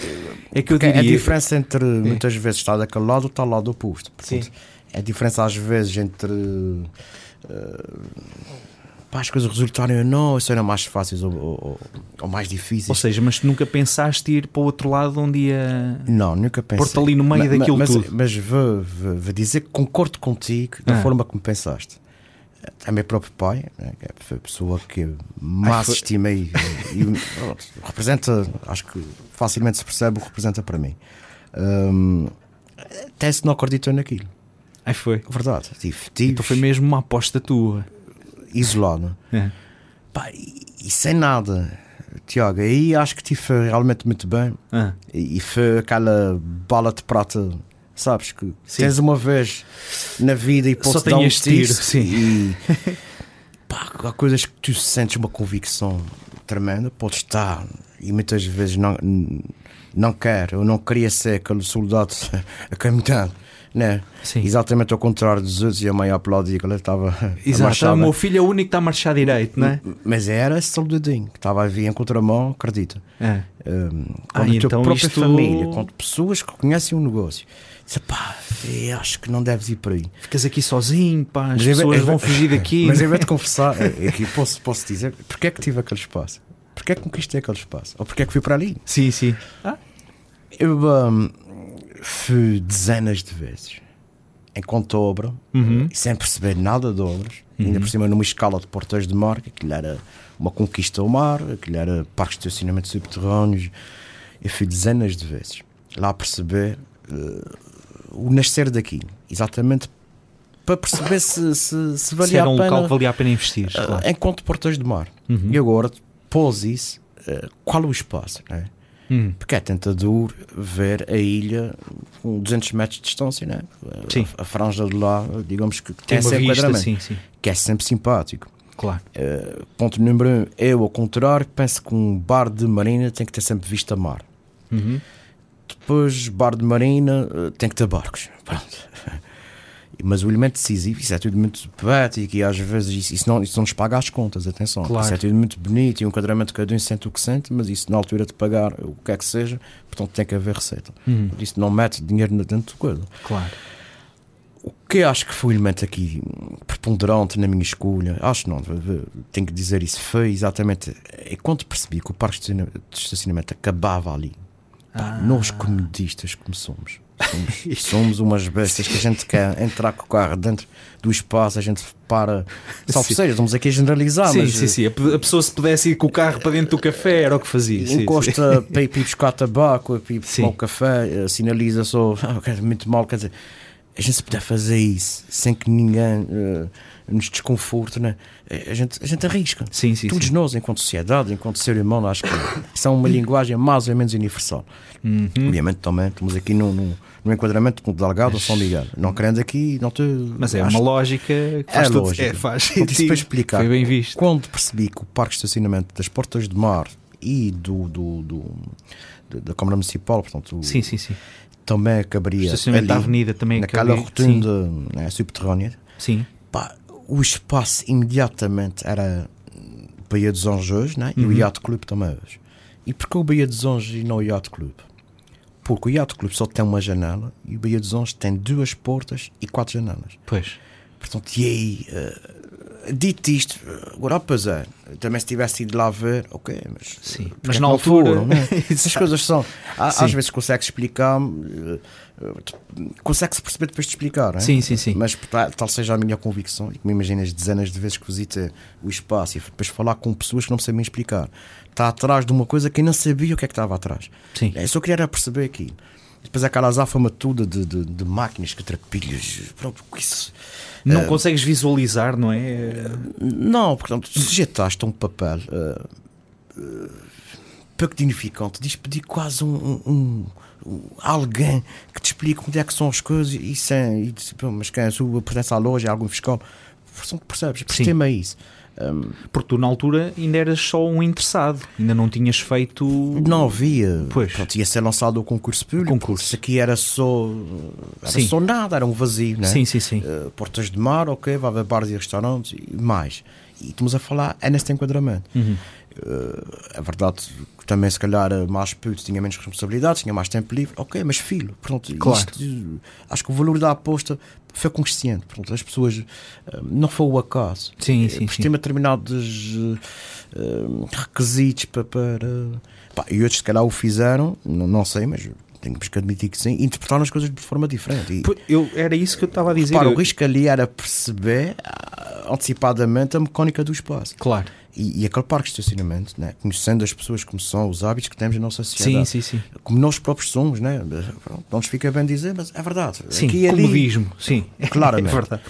É que eu é diria. Diferença entre muitas vezes estar daquele lado ou estar ao lado oposto. Portanto, Sim. É a diferença às vezes entre eh, pá, as coisas resultarem ou não, ou serem mais fáceis ou, ou- ou mais difíceis. Ou seja, mas tu nunca pensaste ir para o outro lado onde ia. não, nunca pensei. Pôr-te ali no meio Ma- ma- daquilo mas, tudo. Mas vou, vou- vou dizer que concordo contigo da Ah. forma como pensaste. É meu próprio pai, né, que foi a pessoa que mais foi- estimei e, e, representa, acho que facilmente se percebe o que representa para mim. Hum, até se não acreditou naquilo. Aí foi. Verdade, tive, tive Então foi mesmo uma aposta tua. isolado. É. Pá, e, e sem nada, Tiago, aí acho que tive realmente muito bem. Ah, E, e foi aquela bala de prata, sabes? Que Sim. tens uma vez na vida e podes dar um tiro, tiço sim. E pá, há coisas que tu sentes uma convicção tremenda, podes estar e muitas vezes não, não quer ou não queria ser aquele soldado a caminhar. Né? Sim. Exatamente ao contrário dos outros, e a mãe aplaudia que ele estava Exato. marchar O meu filho é o único que está a marchar direito, não é? Mas era esse soldadinho que estava a vir em contramão, acredita. É. Um, Ah, quando a tua então própria isto- família, quando pessoas que conhecem o negócio, diz, pá, eu acho que não deves ir por aí. Ficas aqui sozinho, pá, as Mas eu- pessoas eu- vão fugir daqui. Mas eu vou-te confessar, é é que posso, posso dizer, porque é que tive aquele espaço? Porque é que conquistei aquele espaço? Ou porque é que fui para ali? Sim, sim. Eu um, fui dezenas de vezes enquanto obra, Uhum. e sem perceber nada de obras, ainda por cima numa escala de portões de mar, que aquilo era uma conquista ao mar, aquilo era parques de estacionamento subterrâneos. Eu fui dezenas de vezes lá perceber eh, o nascer daquilo, exatamente para perceber se, se, se Se valia era um a pena local que valia a pena investir. claro. enquanto portões de mar. Uhum. E agora, pós isso, eh, qual o espaço? Né? Hum. Porque é tentador ver a ilha com 200 metros de distância, né? Sim. A, a franja de lá, digamos que Tem tem esse uma vista, enquadramento, sim, sim. que é sempre simpático. Claro. Eh, ponto número um, eu, ao contrário, penso que um bar de marina tem que ter sempre vista a mar. Uhum. Depois, bar de marina eh, tem que ter barcos. Pronto. Mas o elemento decisivo, isso é tudo muito poético e às vezes isso, isso não, isso não nos paga as contas, atenção. Claro. Isso é tudo muito bonito e um enquadramento cada um sente o que sente, mas isso na altura de pagar o que é que seja, portanto tem que haver receita. Uhum. Isso não mete dinheiro dentro do coisa. Claro. O que acho que foi o elemento aqui preponderante na minha escolha, acho não, tenho que dizer isso, foi exatamente é quando percebi que o parque de de estacionamento acabava ali. Pá, Ah. Nós, comodistas como somos, somos, somos umas bestas que a gente quer entrar com o carro dentro do espaço, a gente para. Salve Sim. seja, estamos aqui a generalizar, sim, mas sim, sim. A pe- a pessoa se pudesse ir com o carro para dentro do café era o que fazia. sim, sim. encosta para ir buscar tabaco, para ir Sim. tomar o café, eh, sinaliza só, ah, muito mal, quer dizer, a gente se puder fazer isso sem que ninguém eh, nos desconforte, né? a, gente, a gente arrisca. Sim, sim, Todos sim. nós, enquanto sociedade, enquanto ser humano, acho que é uma linguagem mais ou menos universal. Uhum. Obviamente também estamos aqui num, num, num enquadramento com o Delgado ou São Miguel. Não querendo aqui, não te. Mas é acho- uma lógica que faz É todo- lógica. é, faz isso para explicar. Foi bem visto. Quando percebi que o parque de estacionamento das Portas de Mar e do, do, do- da- da Câmara Municipal, portanto, Sim, sim, sim. também O acabaria estacionamento da ali, avenida também naquela rotunda né, subterrânea. Sim, Pá, o espaço imediatamente era Baía dos Anjos hoje, né? e Uhum. o Yacht Club também hoje. E porquê o Baía dos Anjos e não o Yacht Club? Porque o Yacht Club só tem uma janela e o Baía dos Anjos tem duas portas e quatro janelas. pois. Portanto, e aí, eh, dito isto, agora, ah, pois é, também se tivesse ido lá ver, ok, mas. Sim. porque Mas é na não altura- foram, né? Essas coisas são. Às vezes consegues explicar, eh, eh, consegue-se perceber depois de explicar, né? Sim, sim, sim. Mas tal, seja a minha convicção, e que me imagino as dezenas de vezes que visitei o espaço e depois falar com pessoas que não sabiam explicar. Está atrás de uma coisa que eu não sabia o que é que estava atrás. Sim. Eu só queria era perceber aqui. Depois aquela azáfama toda de, de, de máquinas que trapilhas. Pronto, isso. Não consegues visualizar, não é? Não, portanto, se jetaste um papel uh, uh, pouco dignificante, diz pedir quase um, um, um, alguém que te explique onde é que são as coisas e sem. E, pô, mas quem é a sua pertence à loja, algum fiscal. Percebes? O sistema é isso. Um, Porque tu na altura ainda eras só um interessado, ainda não tinhas feito. não havia. Pois. Pronto, ia ser lançado o concurso público. Concurso. Isso aqui era só. Era Sim. só nada, era um vazio, né? Sim, sim, sim. Uh, portas de mar, ok, vai haver bares e restaurantes e mais. E estamos a falar é nesse enquadramento. Uhum. Uh, é verdade que também, se calhar, mais puto tinha menos responsabilidades, tinha mais tempo livre, ok, mas filho, pronto, Claro. isto, acho que o valor da aposta foi consciente. Pronto, as pessoas uh, não foi o acaso. Sim, Uh, sim, sim. ter determinados requisitos para. para pá, e outros, se calhar, o fizeram, não, não sei, mas temos que admitir que sim, interpretaram as coisas de forma diferente. E, Eu, era isso que eu estava a dizer. Para, Eu- o risco ali era perceber ah, antecipadamente a mecânica do espaço. Claro. E, e aquele parque de estacionamento, né? conhecendo as pessoas como são, os hábitos que temos na nossa Sim, sociedade, sim, sim. como nós próprios somos, né? Pronto, não nos fica bem dizer, mas é verdade. Sim, Aqui e ali, comodismo. Sim. Claramente. É verdade.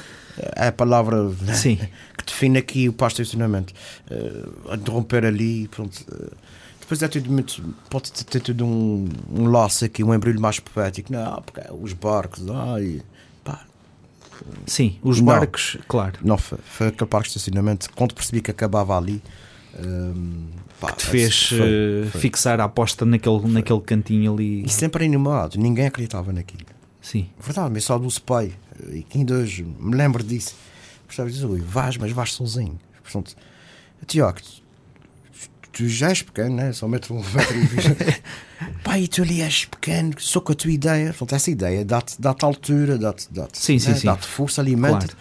é a palavra né, Sim. que define aqui o parque de estacionamento. Uh, interromper ali, pronto. uh, depois é tudo muito. Pode ter, tudo um, um laço aqui, um embrulho mais poético. Não, porque é os barcos, ai, pá, Sim, os Não. barcos, claro. Não, foi, foi aquele parque de estacionamento. Quando percebi que acabava ali, hum, pá, Te fez foi- eh, foi. fixar a aposta naquele, naquele cantinho ali. E sempre animado, ninguém acreditava naquilo. Sim. Verdade, mas só do pai. E que ainda hoje me lembro disso. Percebes? Diz, Ui, vais, mas vais sozinho. Portanto, Tiago, tu, já és pequeno, né? Só um metro, um metro e. Pai, tu ali és pequeno, só com a tua ideia. Portanto, essa ideia dá-te dá altura, dá-te dá Sim, sim, sim. dá força, alimenta. Claro.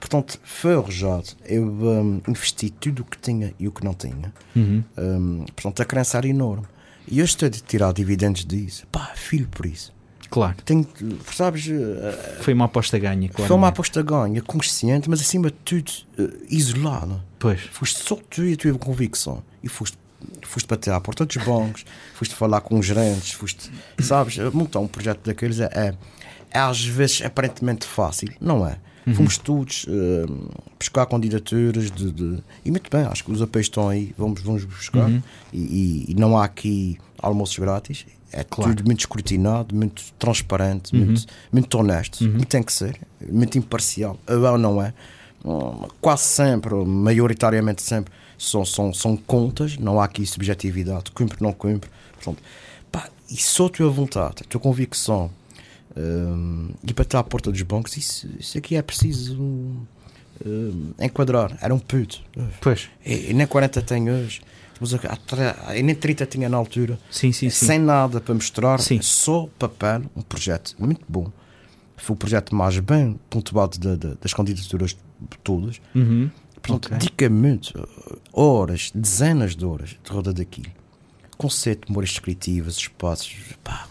Portanto, foi arrojado. Eu hum, investi tudo o que tinha e o que não tinha. Uhum. Hum, portanto, a crença era enorme. E eu estou a tirar dividendos disso. Pá, filho por isso. Claro. Tenho, sabes, eh, Foi uma aposta ganha, claro. foi uma aposta ganha, consciente, mas acima de tudo eh, isolada. Pois. Foste só tu e a tua convicção. E foste, foste bater à porta dos bancos, foste falar com os gerentes, foste, sabes, montar um projeto daqueles é, é, é às vezes aparentemente fácil, não é? Fomos todos eh, buscar candidaturas de, de- E muito bem, acho que os apoios estão aí, vamos, vamos buscar. E, e- e não há aqui almoços grátis. É Claro. tudo muito escrutinado, muito transparente, muito, muito honesto. E tem que ser, muito imparcial. Ou não é? Hum, Quase sempre, maioritariamente sempre, são, são, são contas, não há aqui subjetividade, cumpre, não cumpre. Portanto, pá, e só a tua vontade, a tua convicção, hum, e para estar à porta dos bancos, isso, isso aqui é preciso hum, hum, enquadrar. Era um puto. Pois. E, e nem 40 tenho hoje. Mas e nem 30 tinha na altura. Sim, sim, sim. Sem nada para mostrar, Sim. só papel, um projeto muito bom. Foi o projeto mais bem pontuado da- da- das candidaturas todas. Uhum. Portanto, Ok. dedica muito, uh, horas, dezenas de horas de roda daquilo. Conceito, memórias descritivas, espaços. Pá,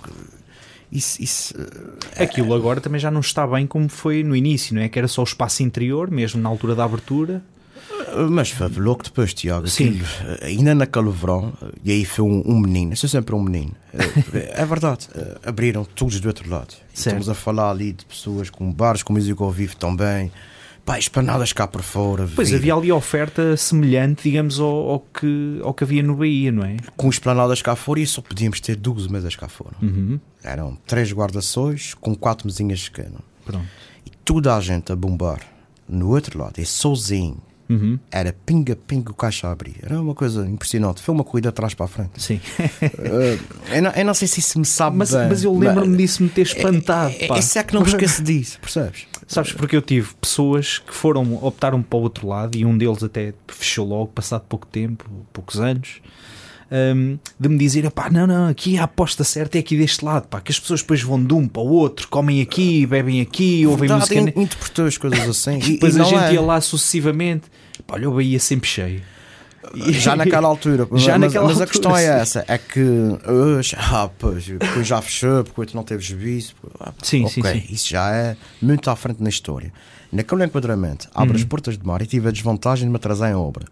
isso, isso, uh, Aquilo agora também já não está bem como foi no início, não é? Que era só o espaço interior, mesmo na altura da abertura. uh, mas foi logo depois, Tiago. Sim. aquilo, uh, ainda naquele verão, e aí foi um, um menino, eu sou sempre um menino. Uh, é verdade, abriram todos do outro lado. Certo. Estamos a falar ali de pessoas com bares, com música ao vivo também. Pá, esplanadas cá por fora. Pois havia ali oferta semelhante, digamos, ao, ao que, ao que havia no Bahia, não é? Com esplanadas cá fora e só podíamos ter 12 mesas cá fora. Uhum. Eram três guarda-sóis com quatro mesinhas de cano. Pronto. E toda a gente a bombar no outro lado, e sozinho. Uhum. Era pinga-pinga o caixa a abrir. Era uma coisa impressionante. Foi uma corrida atrás para a frente. Sim. Uh, eu, não, eu não sei se isso me sabe Mas, bem. mas eu lembro-me disso me ter espantado. É, pá. esse é que não me esqueço disso, percebes? Sabes, porque eu tive pessoas que foram, optaram para o outro lado e um deles até fechou logo, passado pouco tempo, poucos anos, hum, de me dizer: pá, não, não, aqui a aposta certa é aqui deste lado, pá, que as pessoas depois vão de um para o outro, comem aqui, bebem aqui, ouvem Verdade, música. in- interpretou as coisas assim. E, Depois e a gente é. ia lá sucessivamente, pá, olha, o Bahia sempre cheio. Já naquela altura. Já mas, naquela mas a altura, questão é sim. essa: é que hoje, ah, pois, porque já fechou, porque outro não teve juízo. Ah, Sim, ok, sim, sim. Isso já é muito à frente na história. Naquele enquadramento, abre Uhum. as portas de mar e tive a desvantagem de me atrasar em obra.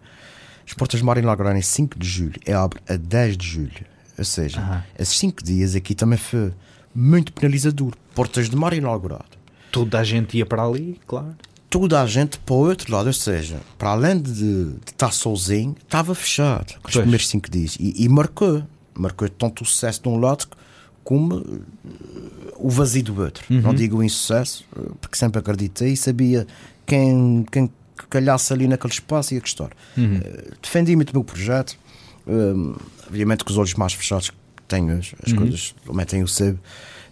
As portas de mar inauguraram em 5 de julho e abre a 10 de julho. Ou seja, Aham. esses 5 dias aqui também foi muito penalizador. Portas de mar inaugurado. Toda a gente ia para ali, claro. Toda a gente para o outro lado, ou seja, para além de, de estar sozinho, estava fechado os Pois. primeiros 5 dias. E, e marcou. Marcou tanto o sucesso de um lado como eh, o vazio do outro. Uhum. Não digo o insucesso, eh, porque sempre acreditei e sabia quem, quem calhasse ali naquele espaço ia gostar. Uhum. Eh, Defendi muito o meu projeto, obviamente com os olhos mais fechados que tenho hoje, as Uhum. coisas metem o sebo.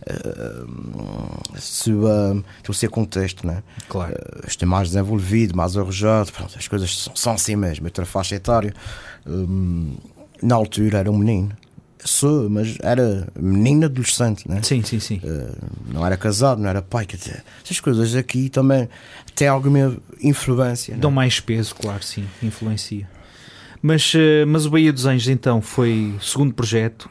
Uh, se uh, a ser contexto, né? Claro. Uh, estou mais desenvolvido, mais arrojado, pronto, as coisas são, são assim mesmo. Outra faixa etária, hum, na altura era um menino, sou, mas era menino adolescente, né? Sim, sim, sim. Uh, não era casado, não era pai, dizer, essas coisas aqui também têm alguma influência. né? Dão mais peso, claro, sim, influencia. Mas, eh, mas o Bahia dos Anjos então foi o segundo projeto.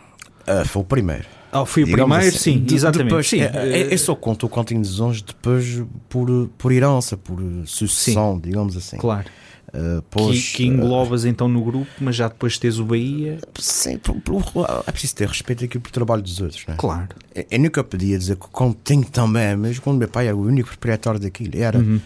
Uh, foi o primeiro. Oh, foi o Digamos primeiro, assim. sim, De- exatamente. Depois, sim, é, é, eu só conto o Continho dos Anjos depois por, por herança, por sucessão, digamos assim. Claro. Uh, Que, pois, que englobas então no grupo, mas já depois tens o Bahia. uh, sim, por- por- é preciso ter respeito aqui pelo trabalho dos outros. Né? Claro. Eu, eu nunca podia dizer que o Continho também, mas quando meu pai era o único proprietário daquilo, era Uhum.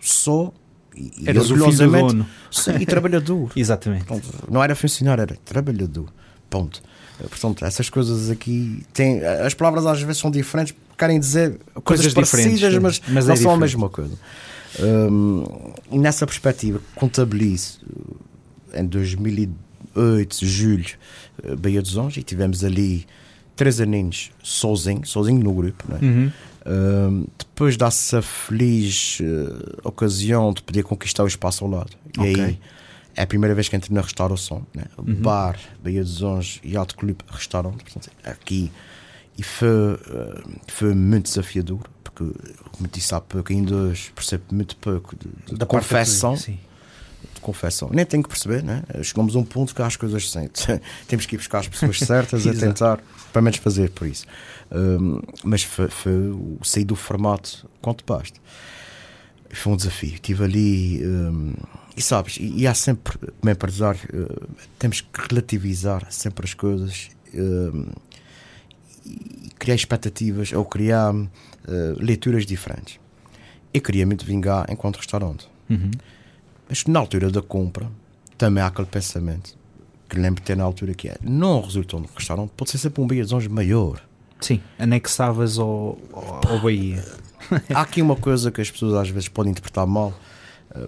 só e, Eras o filho do dono. sim, e trabalhador. Exatamente. Não era funcionário, era trabalhador. Ponto. Eh, Portanto, essas coisas aqui têm. As palavras às vezes são diferentes, querem dizer coisas, Coisas diferentes, parecidas, sim. mas, Mas não é são a mesma coisa. Hum, e nessa perspectiva, contabilizo eh, em 2008, julho, eh, Baía dos Anjos, e tivemos ali três aninhos sozinho, sozinho no grupo, né? Uhum. Hum, depois dá-se a feliz eh, ocasião de poder conquistar o espaço ao lado. E Ok. aí é a primeira vez que entro na restauração. Né? Uhum. Bar, Baía dos Anjos e Alto Clube Restaurante. Portanto, aqui. E foi, eh, foi muito desafiador, porque, como disse há pouco, ainda hoje percebo muito pouco de, de, de confecção. Sim. de confecção. Nem tenho que perceber, né? Chegamos a um ponto que as coisas sim. Temos que ir buscar as pessoas certas a tentar, pelo menos, fazer por isso. Hum, mas foi, foi sair do formato quanto basta. Foi um desafio. Estive ali. hum, e sabes, e, e há sempre, como empresário, uh, temos que relativizar sempre as coisas hum, e criar expectativas ou criar uh, leituras diferentes. Eu queria muito vingar enquanto restaurante. Uhum. Mas na altura da compra, também há aquele pensamento que lembro de ter na altura que é não resultou no restaurante, pode ser sempre um Bahia Anjos maior. Sim, anexavas ao, ao, ao Bahia. há aqui uma coisa que as pessoas às vezes podem interpretar mal,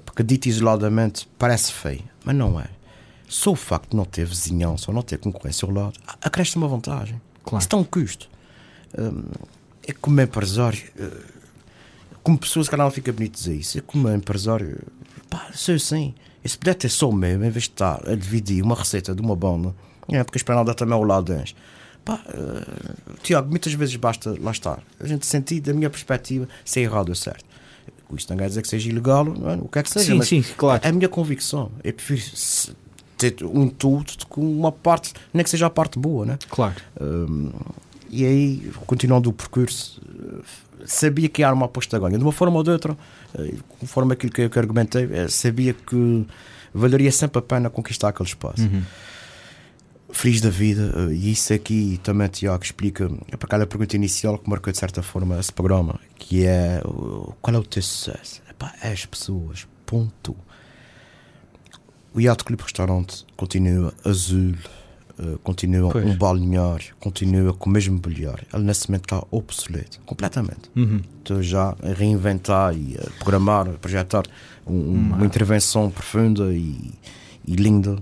porque dito isoladamente parece feio, mas não é. Só o facto de não ter vizinhança ou não ter concorrência ao lado acresce uma vantagem. Claro. Isso tem um custo. Hum, é como empresário, eh, como pessoa, se calhar não fica bonito dizer isso. É como empresário, pá, sou assim. E se puder ter só o meu, em vez de estar a dividir uma receita de uma banda, é porque a Espanhola também ao lado deles. Pá, eh, Tiago, muitas vezes basta, lá estar, a gente sentir, da minha perspectiva, se é errado ou certo. Isto não quer dizer que seja ilegal, não é? o que é que seja, Sim, mas sim, claro. é a minha convicção. Eu prefiro ter um tudo com uma parte, nem que seja a parte boa, né? Claro. Hum, e aí, continuando o percurso, sabia que era uma aposta a ganho. De uma forma ou de outra, eh, conforme aquilo que eu argumentei, eh, sabia que valeria sempre a pena conquistar aquele espaço. Uhum. Feliz da vida, eh, e isso aqui também, Tiago, explica é para aquela pergunta inicial que marcou de certa forma esse programa, que é qual é o teu sucesso? Epá, é as pessoas, ponto. O Yacht Clube Restaurante continua azul, eh, continua Pois. um balneário, continua com o mesmo mobiliário. Ele nesse momento está obsoleto, completamente. Uhum. Estou já a reinventar e a programar, a projetar um- uma intervenção profunda e, e linda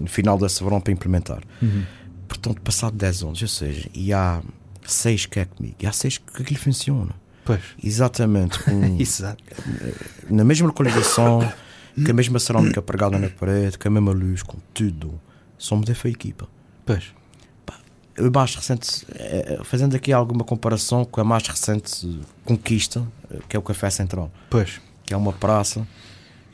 no final desse verão para implementar. Uhum. Portanto, passado 10 anos, ou seja, e há 6 que é comigo, e há 6 que aquilo funciona. Pois. Exatamente, com, Exato. na mesma localização, com a mesma cerâmica pregada na parede, com a mesma luz, com tudo. Somos essa equipa. Pois. O mais recente, eh, eh, fazendo aqui alguma comparação com a mais recente eh, conquista, eh, que é o Café Central, Pois. que é uma praça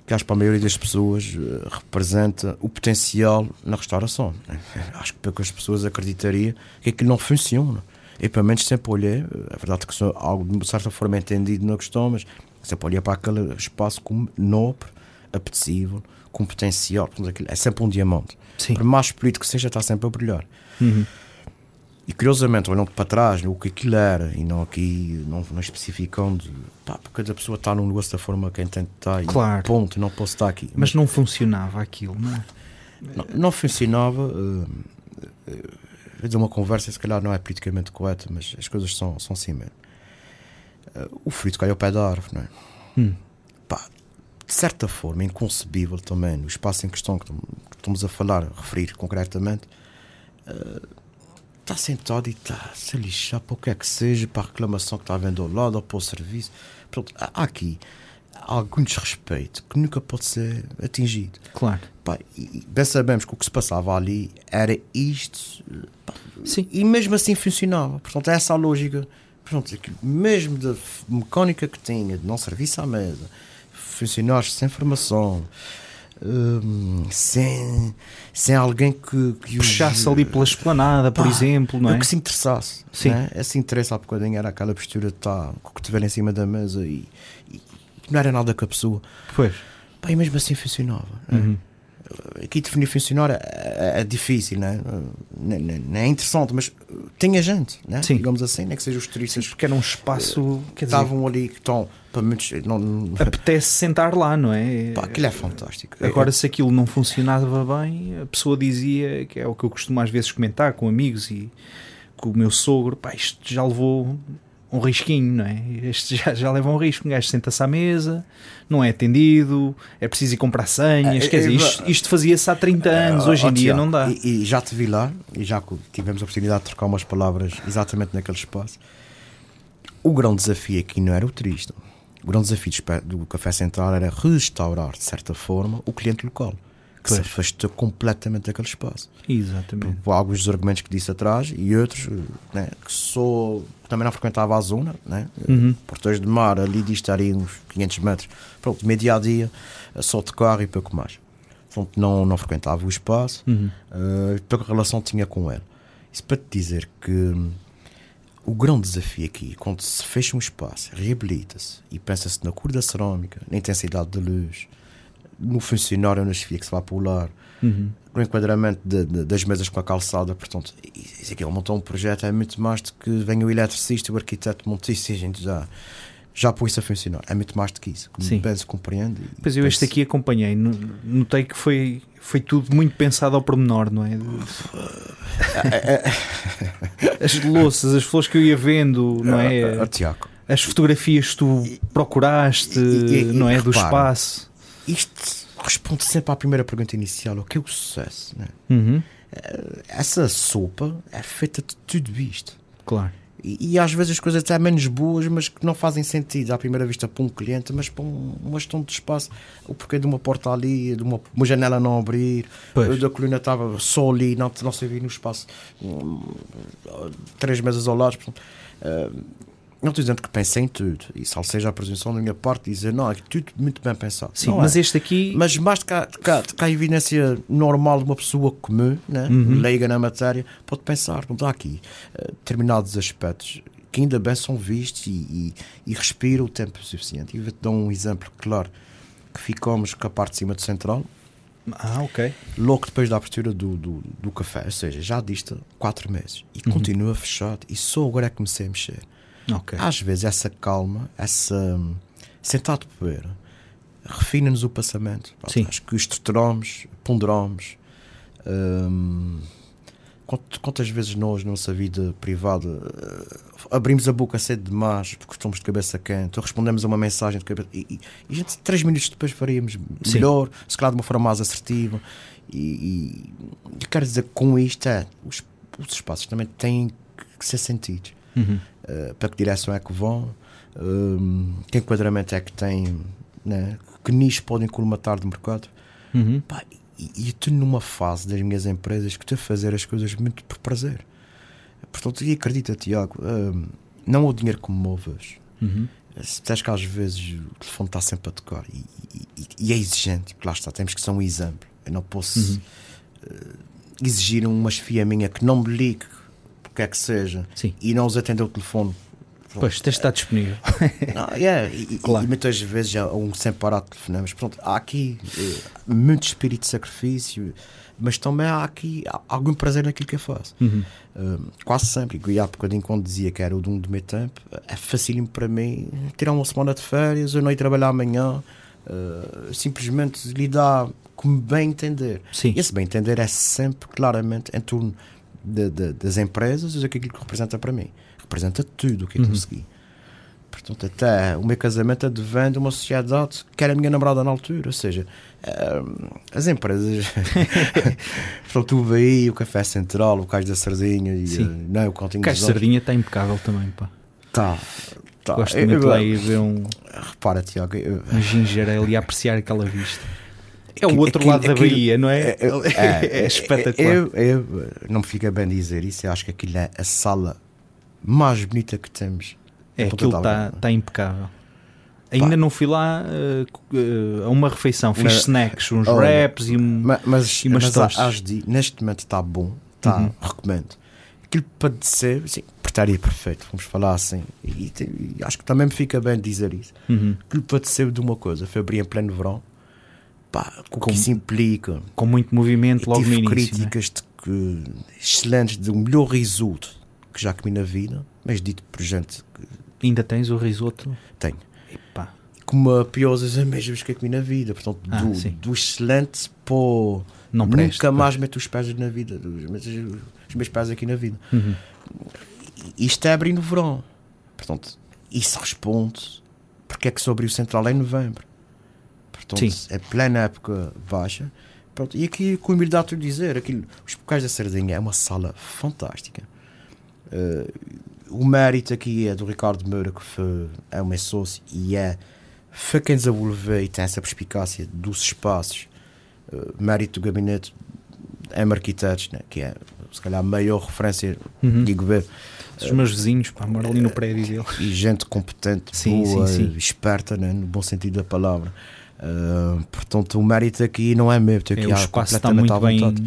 que acho que para a maioria das pessoas eh, representa o potencial na restauração. né? Acho que poucas pessoas acreditariam que aquilo não funciona. Eu, pelo menos, sempre olhei, eh, é verdade que sou algo de certa forma entendido na questão, mas sempre olhei para aquele espaço como nobre, apetecível, com potencial. É sempre um diamante. Sim. Por mais político que seja, está sempre a brilhar. Uhum. E curiosamente, olhando para trás, o que aquilo era, e não aqui, não, não especificando, pá, porque cada pessoa está num negócio da forma que entende que está, e Claro. ponto, não posso estar aqui. Mas não funcionava aquilo, não é? não, não funcionava. quer dizer, uma conversa se calhar não é politicamente correta, mas as coisas são, são assim mesmo. Uh, o fruto cai ao pé da árvore, não é? Hum. Pá, de certa forma, inconcebível também, no espaço em questão que estamos a falar, a referir concretamente, uh, está sentado e está-se a lixar para o que é que seja, para a reclamação que está havendo ao lado ou para o serviço. Pronto, há aqui algum desrespeito que nunca pode ser atingido. Claro. Pá, e bem sabemos que o que se passava ali era isto, pá, Sim. e mesmo assim funcionava. Portanto, é essa a lógica. Portanto, mesmo da mecânica que tinha, de não serviço à mesa, funcionários sem formação, hum, sem, sem alguém que, que puxasse ali pela esplanada, por Pá, exemplo, não é? que se interessasse. Sim. Né? Esse interesse há bocadinho era aquela postura de estar com o cotovelo em cima da mesa e, e, não era nada com a pessoa. Pois. Pá, e mesmo assim funcionava. né? Uhum. Aqui definir funcionar é, é- é difícil? Não, não- não é interessante, mas tinha gente, né? Sim. digamos assim, nem que sejam os turistas Porque era um espaço que quer dizer, estavam ali, que estão para muitos. Não, não- apetece sentar lá, não é? pá, aquilo é fantástico. Agora, se aquilo não funcionava bem, a pessoa dizia, que é o que eu costumo às vezes comentar com amigos e com o meu sogro, pá, isto já levou um risquinho, não é? Este já, já leva um risco. Um gajo senta-se à mesa, não é atendido, é preciso ir comprar senhas. É, quer dizer, é, isto, isto fazia-se há 30 anos, Ah, hoje em dia não dá. E, e já te vi lá, e já tivemos a oportunidade de trocar umas palavras exatamente naquele espaço. O grande desafio aqui não era o turista. O grande desafio do Café Central era restaurar, de certa forma, o cliente local, que se Pois. afastou completamente daquele espaço. Exatamente. Por alguns dos argumentos que disse atrás e outros né, que só que também não frequentava a zona, né? Uhum. Portões de Mar, ali disto ali uns 500 metros, pronto, meio dia a dia, só de carro e pouco mais. Portanto, não, não frequentava o espaço, Uhum. uh, pouca relação tinha com ele. Isso para te dizer que hum, o grande desafio aqui, quando se fecha um espaço, reabilita-se e pensa-se na cor da cerâmica, na intensidade da luz, no funcionário, na chefia que se vai pular, Uhum. no enquadramento de- de- das mesas com a calçada, portanto, isso aqui, montou um projeto, é muito mais do que venha o eletricista, o arquiteto isso e já, já pôs isso a funcionar. É muito mais do que isso. Sim. penso, compreende. Pois eu este penso- aqui acompanhei, no- notei que foi, foi tudo muito pensado ao pormenor, não é? As louças, as flores que eu ia vendo, não Ah, ah, é? Tiago, As fotografias que tu procuraste, e- e- não é? Do espaço. isto responde sempre à primeira pergunta inicial: o que é o sucesso? né? Uhum, Essa sopa é feita de tudo isto. claro. E, e às vezes as coisas até menos boas, mas que não fazem sentido à primeira vista para um cliente, mas para um, uma gestão de espaço. O porquê de uma porta ali, de uma, uma janela não abrir, Pois. da coluna estava só ali, não, não se via no espaço, hum, três mesas ao lado. portanto, eh, não estou dizendo que pensei em tudo, e seja a presunção da minha parte dizer não, é tudo muito bem pensado. Sim, Não mas é. este aqui. Mas mais cá, de cá a evidência normal de uma pessoa comum, né? Uhum. leiga na matéria, pode pensar, não há aqui eh, determinados aspectos que ainda bem são vistos e, e, e respira o tempo suficiente. E vou-te dar um exemplo claro, que ficamos com a parte de cima do central, Ah, ok. logo depois da abertura do, do, do café, ou seja, já dista quatro meses e Uhum. continua fechado e só agora é que comecei a mexer. Ok. Às vezes essa calma, essa hum, sentado de poeira, refina-nos o pensamento. Pá, Sim. Acho que estruturamos, ponderamos. hum, quant- quantas vezes nós, na nossa vida privada, eh, abrimos a boca cedo demais porque estamos de cabeça quente, ou respondemos a uma mensagem de cabeça. E, e, gente, três minutos depois, faríamos Sim. melhor, se calhar de uma forma mais assertiva. E, e, quero dizer que com isto é, os, os espaços também têm que ser sentidos. Uhum. Uh, para que direção é que vão, um, que enquadramento é que têm, né? que nicho podem colmatar de mercado. Uhum. Pá, e estou numa fase das minhas empresas que estou a fazer as coisas muito por prazer. Portanto, e acredita, Tiago, um, não é o dinheiro que me move hoje. Uhum. Se tens que às vezes o telefone está sempre a tocar e, e- e- e é exigente, porque lá está, temos que ser um exemplo. Eu não posso Uhum. uh, exigir uma chefia minha que não me ligue, porque é que seja, Sim. e não os atender o telefone Pois, tens de estar disponível. Ah, yeah, e, Claro. e muitas vezes há um sem parar de telefonemas. Pronto, há aqui eh, muito espírito de sacrifício, mas também há aqui algum prazer naquilo que eu faço. Uhum. Eh, quase sempre. E há bocadinho quando dizia que era o dom do meu tempo, é facílimo para mim tirar uma semana de férias, eu não ir trabalhar amanhã, eh, simplesmente lidar como bem entender. Sim. Esse bem entender é sempre claramente em torno de- de- das empresas e aquilo que representa para mim. Representa tudo o que eu Uhum. consegui. Portanto, até o meu casamento advém de uma sociedade que era a minha namorada na altura. Ou seja, eh, as empresas. Portanto, o BI, o Café Central, o Cais da Sardinha e Sim. eh, não, o Continho O Cais de Olhos. Sardinha está impecável também, pá. Tá, tá. Gosto muito eu- lá e ver um, Repara, Tiago, eu- um ginger ali a apreciar aquela vista. É o outro aquilo- lado da aquilo- Bahia, não é? eu- É, espetacular. Eu, eu- não me fica bem dizer isso. Eu acho que aquilo é a sala mais bonita que temos. É, aquilo está tá impecável. Ainda não fui lá eh, a uma refeição, fiz Mas- snacks, uns Olha, wraps e um. Ma- Mas, E umas mas hás de- neste momento está bom, está, Uhum. recomendo. Aquilo para dizer, sim, portaria perfeito, vamos falar assim. E, e acho que também me fica bem dizer isso. Uhum. Aquilo para dizer de uma coisa, foi abrir em pleno verão, pá, com o que Com- isso implica. Com muito movimento logo no início. é? críticas de que, excelentes, do melhor risoto que já comi na vida, mas dito por gente que Ainda tens o risoto? tenho. Epá. Como a pior das mesmas que eu comi na vida, portanto, Ah, do, do excelente para o Não. Nunca mais meto os pés na vida, os meus, pés aqui na vida. Uhum. Isto é abrir no verão. Portanto, isso responde porque é que abriu o Central em novembro. Portanto, Sim. é plena época baixa. Pronto, e aqui, com humildade, tu dizer, aquilo, os Bocais da Sardinha é uma sala fantástica. Eh, o mérito aqui é do Ricardo Moura, que foi, é meu sócio e é foi quem desenvolveu e tem essa perspicácia dos espaços. Eh, mérito do gabinete M Arquitetos, né, que é se calhar a maior referência, Uhum. digo bem, Os meus vizinhos, pá, moram ali no prédio dele. e gente competente, Sim, boa, sim, sim. esperta, né, no bom sentido da palavra. Eh, portanto, o mérito aqui não é meu, tenho É, o espaço está muito bem. vontade.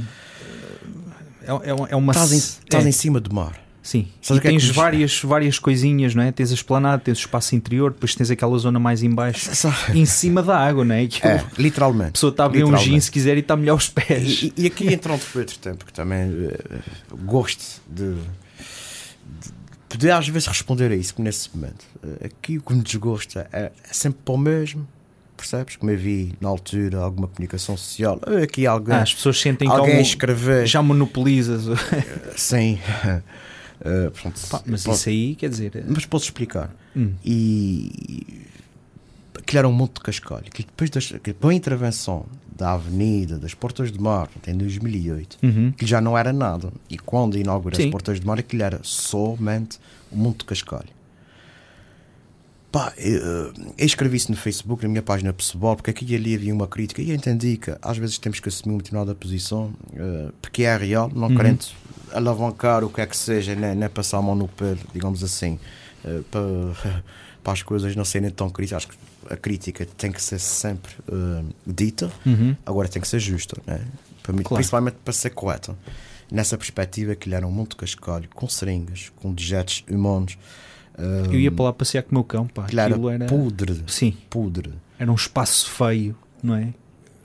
É, é, é uma. Estás em, estás é, em cima do mar. Sim, Sabes e o é tens nos- várias, várias coisinhas, não é? Tens a esplanada, tens o espaço interior, depois tens aquela zona mais em baixo, em cima da água, não é? Que É, a literalmente. pessoa está a ver um gin se quiser e está melhor aos pés. E, e aqui por outro tempo, que também eh, gosto de, de poder às vezes responder a isso, nesse momento. eh, aqui o que me desgosta é, é sempre para o mesmo, percebes? Como eu vi na altura alguma comunicação social, eh, aqui alguém, Ah, as pessoas sentem que alguém um- escrever já monopolizas. sem. eh, pronto, Pá, mas posso- isso aí, quer dizer. mas posso explicar. hum, E aquilo era um monte de cascalho. Que depois das, que com a intervenção da Avenida, das Portas de Mar, em 2008, uhum, que já não era nada. E quando inaugura Sim. as Portas de Mar, aquilo era somente um monte de cascalho. Pá, eu, eu escrevi isso no Facebook, na minha página pessoal, porque aqui e ali havia uma crítica e eu entendi que às vezes temos que assumir uma determinada posição, eh, porque é real, não Uhum. querendo alavancar o que é que seja, nem, nem passar a mão no pelo, digamos assim, eh, para, para as coisas não serem tão críticas. Acho que a crítica tem que ser sempre eh, dita, uhum. agora tem que ser justa, né? Para mim, Claro. principalmente para ser correta. Nessa perspectiva, aquilo era um monte de cascalho, com seringas, com dejetos humanos. Eu ia para lá passear com o meu cão, pá. era Aquilo era. podre, Sim, podre. era um espaço feio, não é?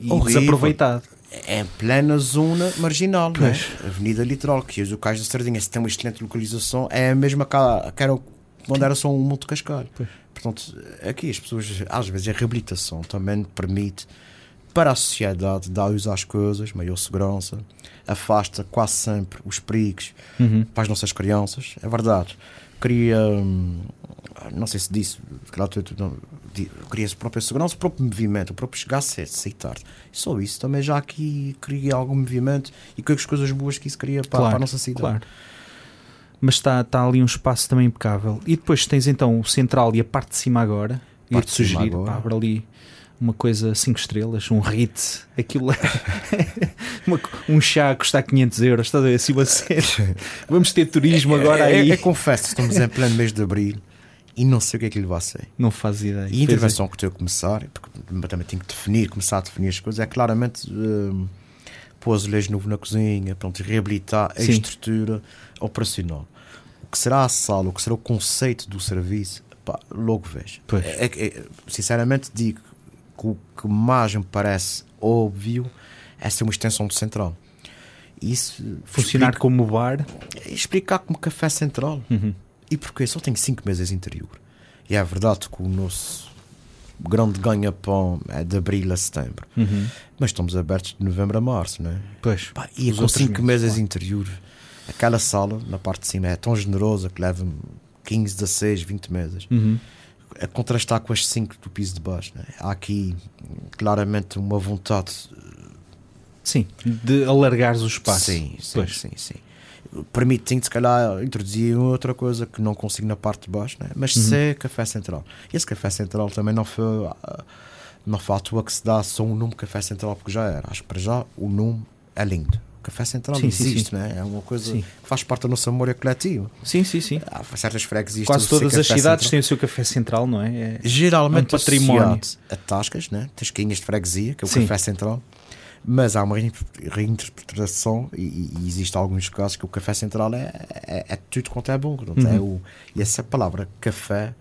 E Horrível. desaproveitado. É em plena zona marginal? Pois. Avenida Litoral, que hoje o Cais da Sardinha, se tem uma excelente localização, é a mesma que, era quando era só um monte de cascalho. Pois. Portanto, aqui as pessoas, às vezes, a reabilitação também permite para a sociedade uso às coisas, maior segurança, afasta quase sempre os perigos Uhum. para as nossas crianças, é verdade. Cria, hum, não sei se disse, di- cria a própria segurança, o próprio movimento, o próprio chegar sair tarde. E só isso também já aqui cria algum movimento e as coisas boas que isso cria para, Claro, para a nossa cidade. Claro. Mas está está ali um espaço também impecável. E depois tens então o central e a parte de cima agora. Parte de cima sugerir, agora. abre ali uma coisa 5 estrelas, um hit, aquilo é uma um chá a custar 500 euros, estás a ver? Assim. Vamos ter turismo agora É- é- aí. é confesso, estamos em pleno mês de abril e não sei o que é que ele vai ser. Não faz ideia. E a Pois é. intervenção que estou a começar, porque também tenho que definir, começar a definir as coisas, é claramente hum, pôr azulejo novo na cozinha, pronto, reabilitar a Sim. estrutura operacional. O que será a sala, o que será o conceito do serviço, pá, logo vejo. É- é- é- sinceramente digo que o que mais me parece óbvio é ser uma extensão do central. Isso Funcionar explica- como bar. explicar como café central. Uhum. E porquê? Só tenho 5 meses interior. E é verdade que o nosso grande ganha-pão é de abril a setembro. Uhum. Mas estamos abertos de novembro a março, não é? Pois. Pá, e Os com 5 meses, meses claro. interior, Aquela sala, na parte de cima, é tão generosa que leva 15, 16, 20 mesas. Uhum. A contrastar com as 5 do piso de baixo. Né? Há aqui claramente uma vontade. Sim, de alargares o espaço. Sim, sim, Pois. sim, sim. Permite-te, se calhar, introduzir outra coisa que não consigo na parte de baixo, né? mas Uhum. ser café central. E esse café central também não foi, ah, não foi à toa que se dá só um nome café central, porque já era. Acho que para já o nome é lindo. Café central Sim, existe, sim. né? é uma coisa Sim. que faz parte da nossa memória coletiva. Sim, sim, sim. Há certas freguesias Quase todas as cidades central. têm o seu café central, não é? É- geralmente É um património. a tascas, né? tens quinhas de freguesia, que é o café central, mas há uma reinter- reinterpretação e, e- existe alguns casos que o café central é, é, é tudo quanto é bom. portanto, Uhum. é o, e essa palavra café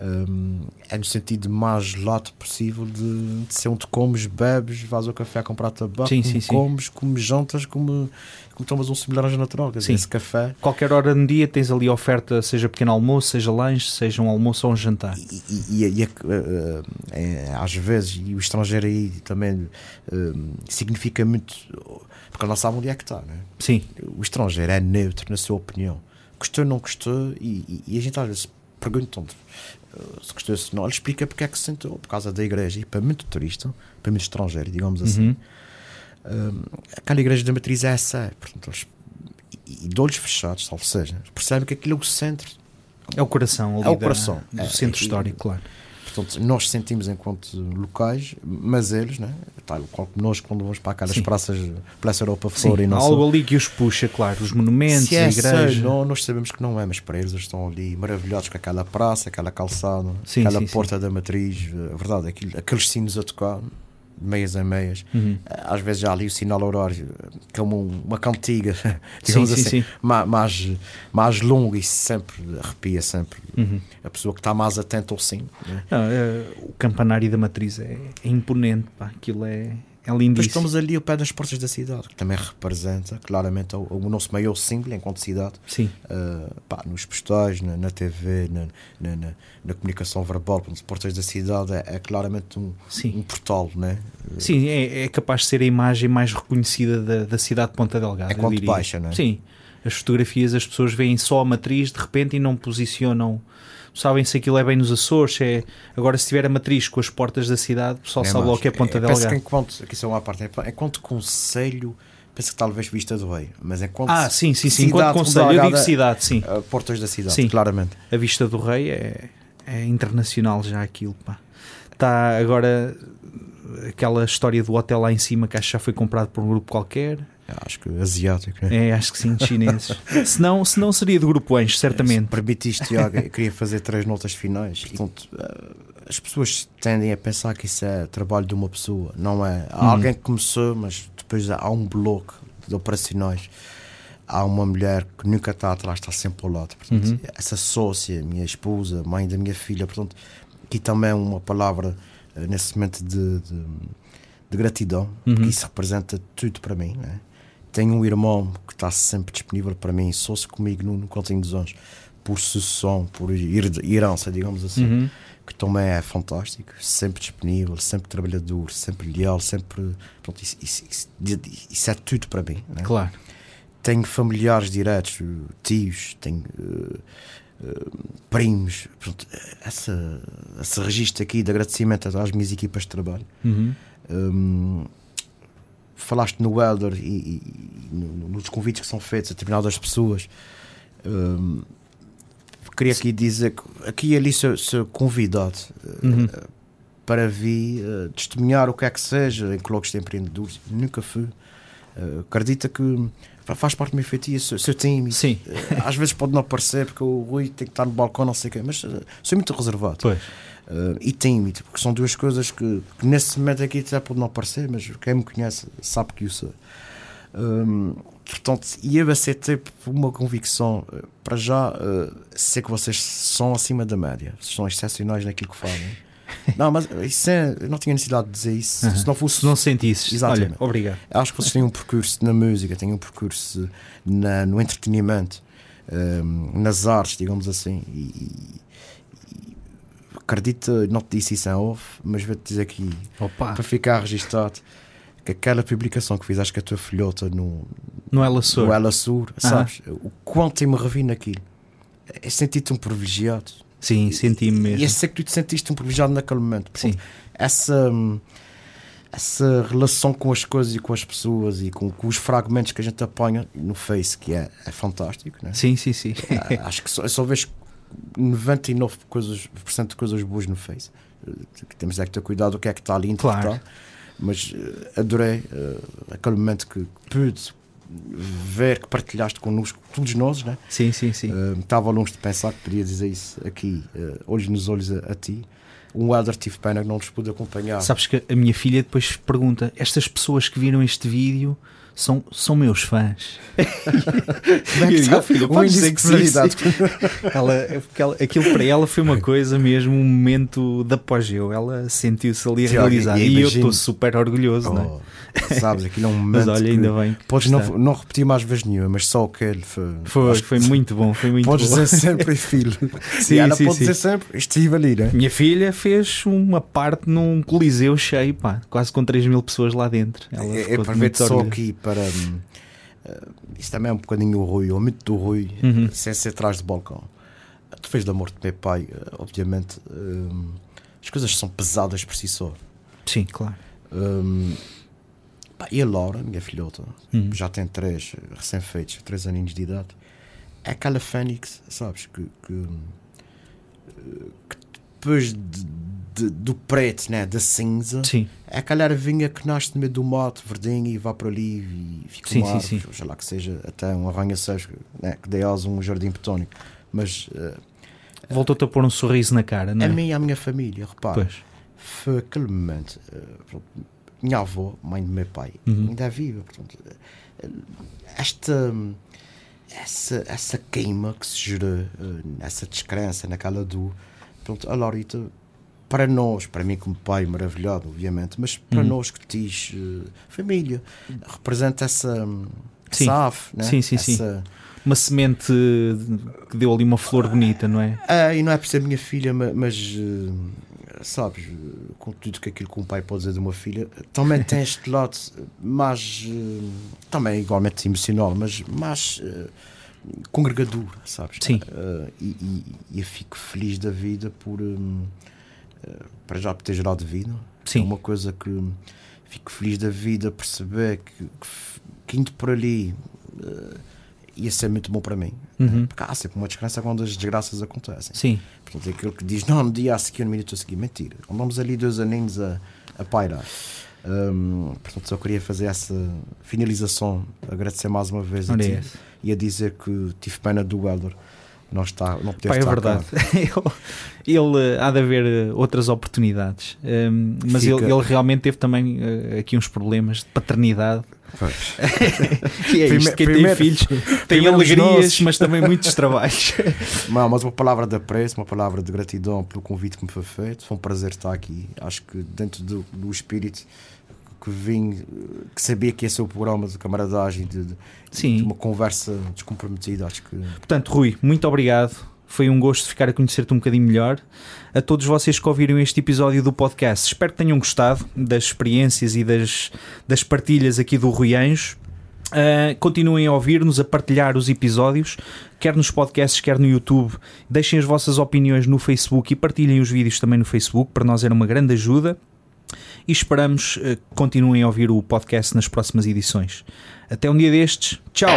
hum, é no sentido mais lato possível de, de ser onde comes, bebes, vais ao café comprar tabaco, Sim, sim, sim. comes, jantas, como, como tomas um laranja natural. Quer dizer, Sim. esse café Qualquer hora no dia tens ali a oferta, seja pequeno almoço, seja lanche, seja um almoço ou um jantar. E, e- e- e, eh, eh, às vezes, e o estrangeiro aí também eh, significa muito, porque ele não sabe onde é que está. Né? Sim, O estrangeiro é neutro na sua opinião. Gostou ou não gostou, e, e- a gente às vezes pergunta eh, se gostou ou se não. Ele explica porque é que se sentou, por causa da igreja. E para muito turista, para muito estrangeiro, digamos assim, Uhum. eh, aquela igreja da matriz é essa. Portanto, eles, e, e de olhos fechados, salvo seja, percebem que aquilo é o centro é o coração É o da- coração. do É, centro e- histórico, claro. Portanto, nós sentimos enquanto locais, mas eles, né? tal qual nós, quando vamos para aquelas Sim. praças, Praça Europa Sim, fora e não algo só. ali que os puxa, claro, os monumentos, Se a é igreja. não, nós sabemos que não é, mas para eles eles estão ali maravilhados com aquela praça, aquela calçada, Sim, aquela sim, sim. porta da matriz, a verdade, aquilo, aqueles sinos a tocar, meias em meias. Uhum. Às vezes já ali o sinal horário, que é uma, cantiga, digamos sim, assim, sim. ma- mais, mais longo e sempre arrepia sempre Uhum. a pessoa que está mais atenta ao sino. né? Não, é, o campanário da matriz é, é imponente, pá, aquilo é, é Depois lindíssimo. estamos ali ao pé das portas da cidade, que também representa claramente o, o nosso maior símbolo enquanto cidade, Sim, uh, pá, nos postais, na, na TV, na, na, na- na comunicação verbal. Portanto, portas da cidade é, é claramente um, um portal, né? Sim, é, é capaz de ser a imagem mais reconhecida da, da cidade de Ponta Delgada. É eu quanto diria. baixa, não é? Sim, as fotografias as pessoas veem só a matriz de repente e não posicionam. Sabem se aquilo é bem nos Açores. É... Agora, se tiver a matriz com as portas da cidade, o pessoal É sabe logo que é Ponta que Delgada. enquanto, aqui só uma parte, é enquanto conselho, penso que talvez Vista do Rei, mas enquanto Ah, sim, sim, sim. cidade Enquanto conselho, eu digo cidade, sim. portas da cidade, Sim. claramente. A Vista do Rei é, é internacional já aquilo, pá. Está agora aquela história do hotel lá em cima que acho que já foi comprado por um grupo qualquer. Acho que asiático, né? É, acho que sim, de chineses. se, não, se não seria do grupo Anjo, Se certamente. permite isto, Tiago, eu queria fazer três notas finais. Portanto, eh, as pessoas tendem a pensar que isso é trabalho de uma pessoa, não é? Há Uhum. alguém que começou, mas depois há um bloco de operacionais. Há uma mulher que nunca está atrás, está sempre ao lado. Portanto, Uhum. essa sócia, minha esposa, mãe da minha filha, portanto, aqui também uma palavra eh, nesse momento de, de, de gratidão, Uhum. porque isso representa tudo para mim. Né? Tenho um irmão que está sempre disponível para mim, sou-se comigo no, no Continho dos Anjos, por sucessão, por her- herança, digamos assim, Uhum. que também é fantástico, sempre disponível, sempre trabalhador, sempre leal, sempre. Pronto, isso, isso- isso- é tudo para mim. né? Claro. Tenho familiares diretos, tios, tenho eh, eh, primos. Pronto, essa, esse registro aqui de agradecimento às minhas equipas de trabalho. Uhum. Hum, falaste no Elder e, e- e no- nos convites que são feitos a determinadas pessoas. Hum, queria aqui dizer que aqui e ali sou, sou convidado eh, Uhum. para vir eh, testemunhar o que é que seja em colóquios de empreendedores. Nunca fui. Eh, acredita que fa- faz parte do meu feitiço, sou, sou tímido. Sim, Às vezes pode não aparecer porque o Rui tem que estar no balcão, não sei o quê, mas sou muito reservado. pois. Uh, e tímido, porque são duas coisas que, que nesse momento aqui até pode não aparecer, mas quem me conhece sabe que eu sou. Um, portanto, e eu aceitei por uma convicção, uh, para já, uh, sei que vocês são acima da média, são excepcionais naquilo que fazem. Não, mas isso é, eu não tinha necessidade de dizer isso. Uhum. Se não fosse, Se não sentisses, Exatamente. olha, obrigado. Acho que vocês têm um percurso na música, têm um percurso na, no entretenimento, um, nas artes, digamos assim. E acredito, não te disse isso em off, mas vou-te dizer aqui, Opa, para ficar registado, que aquela publicação que fizeste com a tua filhota no, No Ela Sur. no Ela Sur, sabes? O quanto eu me revi naquilo. É sentir-te um privilegiado. Sim, senti-me mesmo. E é sei que tu te sentiste um privilegiado naquele momento. Sim. Portanto, Essa, hum, essa relação com as coisas e com as pessoas e com, com os fragmentos que a gente apanha no Face, que é, é fantástico, né? Sim, sim, sim. Ah, Acho que só, eu só vejo 99% coisas, por cento de coisas boas no Face. Eh, Temos é que ter cuidado o que é que está ali interpretar. Claro. Mas eh, adorei eh, aquele momento que pude ver que partilhaste connosco, todos nós, né? Sim, sim, sim. Uh, Estava longe de pensar que podia dizer isso aqui, uh, olhos nos olhos a, a ti. Um Elder tive pena que não nos pude acompanhar. Sabes que a minha filha depois pergunta: estas pessoas que viram este vídeo são, são meus fãs. Como é que está? "Oh, sim. Ela, é ela- aquilo para ela foi uma coisa mesmo, um momento de apogeu. Ela sentiu-se ali Tiago, realizada. e E, eu estou super orgulhoso, não é? Oh, sabes, aquilo é um Mas momento. olha, que ainda bem. que Podes está. não, não repetir mais vezes nenhuma, mas só aquele foi. Foi, acho que foi muito bom, foi muito Podes bom. dizer sempre, filho. Sim, e ela sim, pode sim. dizer sempre, estive ali, né? Minha filha fez uma parte num coliseu cheio, pá, quase com 3 mil pessoas lá dentro. Ela É, é ficou para muito ver só aqui para. hum, eh, isso também é um bocadinho o Rui, o mito do Rui, Uhum. sem ser atrás do balcão. Tu fez da morte do meu pai, eh, obviamente. hum, as coisas são pesadas por si só. Sim, claro. Hum, pá, e a Laura, minha filhota, Uhum. já tem três recém-feitos, três aninhos de idade. É aquela fênix, sabes? Que, que, eh, que depois de- de- do preto, né, da cinza, Sim, é aquela ervinha que nasce no meio do mato, verdinho, e vai para ali e fica Sim, uma sim, árvore, sim. sei lá que seja até um arranha-céus né, que dê asa a um jardim botânico. Mas eh, voltou-te a pôr um sorriso na cara, não a é? mim e a minha família, repara, Pois. foi aquele momento. pronto, minha avó, mãe do meu pai, Uhum. ainda é viva. Portanto, eh, esta. Essa, essa queima que se gerou, essa descrença, naquela dor. Pronto, a Laurita, para nós, para mim como pai maravilhado, obviamente, mas para Uhum. nós que diz eh, família, representa essa. Sim. Essa ave, né? Sim, sim, sim. Essa- Uma semente que deu ali uma flor bonita, não é? Ah, e não é por ser minha filha, ma- mas, eh, sabes, eh, com tudo que aquilo que um pai pode dizer de uma filha, também tem este lado mais, eh, também igualmente emocional, mas mais congregador, sabes? Sim. Eh, e, e- eu fico feliz da vida por, hum, eh, para já por ter gerado vida. Sim. É uma coisa que fico feliz da vida perceber que, que, que indo por ali eh, ia ser muito bom para mim. Uhum. Porque há sempre uma desgraça quando as desgraças acontecem. Sim, Portanto, é aquele que diz, não, no dia a seguir, no minuto a seguir, mentira. Andamos ali dois aninhos a, a pairar. Hum, portanto, só queria fazer essa finalização, agradecer mais uma vez a ti esse. e a dizer que tive pena do Elder não, está, não Pá, é verdade. ele, ele, eh, há de haver eh, outras oportunidades, Hum, mas Fica. ele, ele realmente teve também eh, aqui uns problemas de paternidade. Pois. E é isto, quem primeiro- tem filhos tem alegrias, mas também muitos trabalhos. Não, mas uma palavra de apreço, uma palavra de gratidão pelo convite que me foi feito. Foi um prazer estar aqui. Acho que dentro do, do espírito que vim, que sabia que ia ser o programa de camaradagem, de, de- de Sim, uma conversa descomprometida, acho que portanto, Rui, muito obrigado. Foi um gosto ficar a conhecer-te um bocadinho melhor. A todos vocês que ouviram este episódio do podcast, espero que tenham gostado das experiências e das, das partilhas aqui do Rui Anjo. Uh, continuem a ouvir-nos, a partilhar os episódios, quer nos podcasts, quer no YouTube. Deixem as vossas opiniões no Facebook e partilhem os vídeos também no Facebook. Para nós era uma grande ajuda. E esperamos uh, que continuem a ouvir o podcast nas próximas edições. Até um dia destes. Tchau!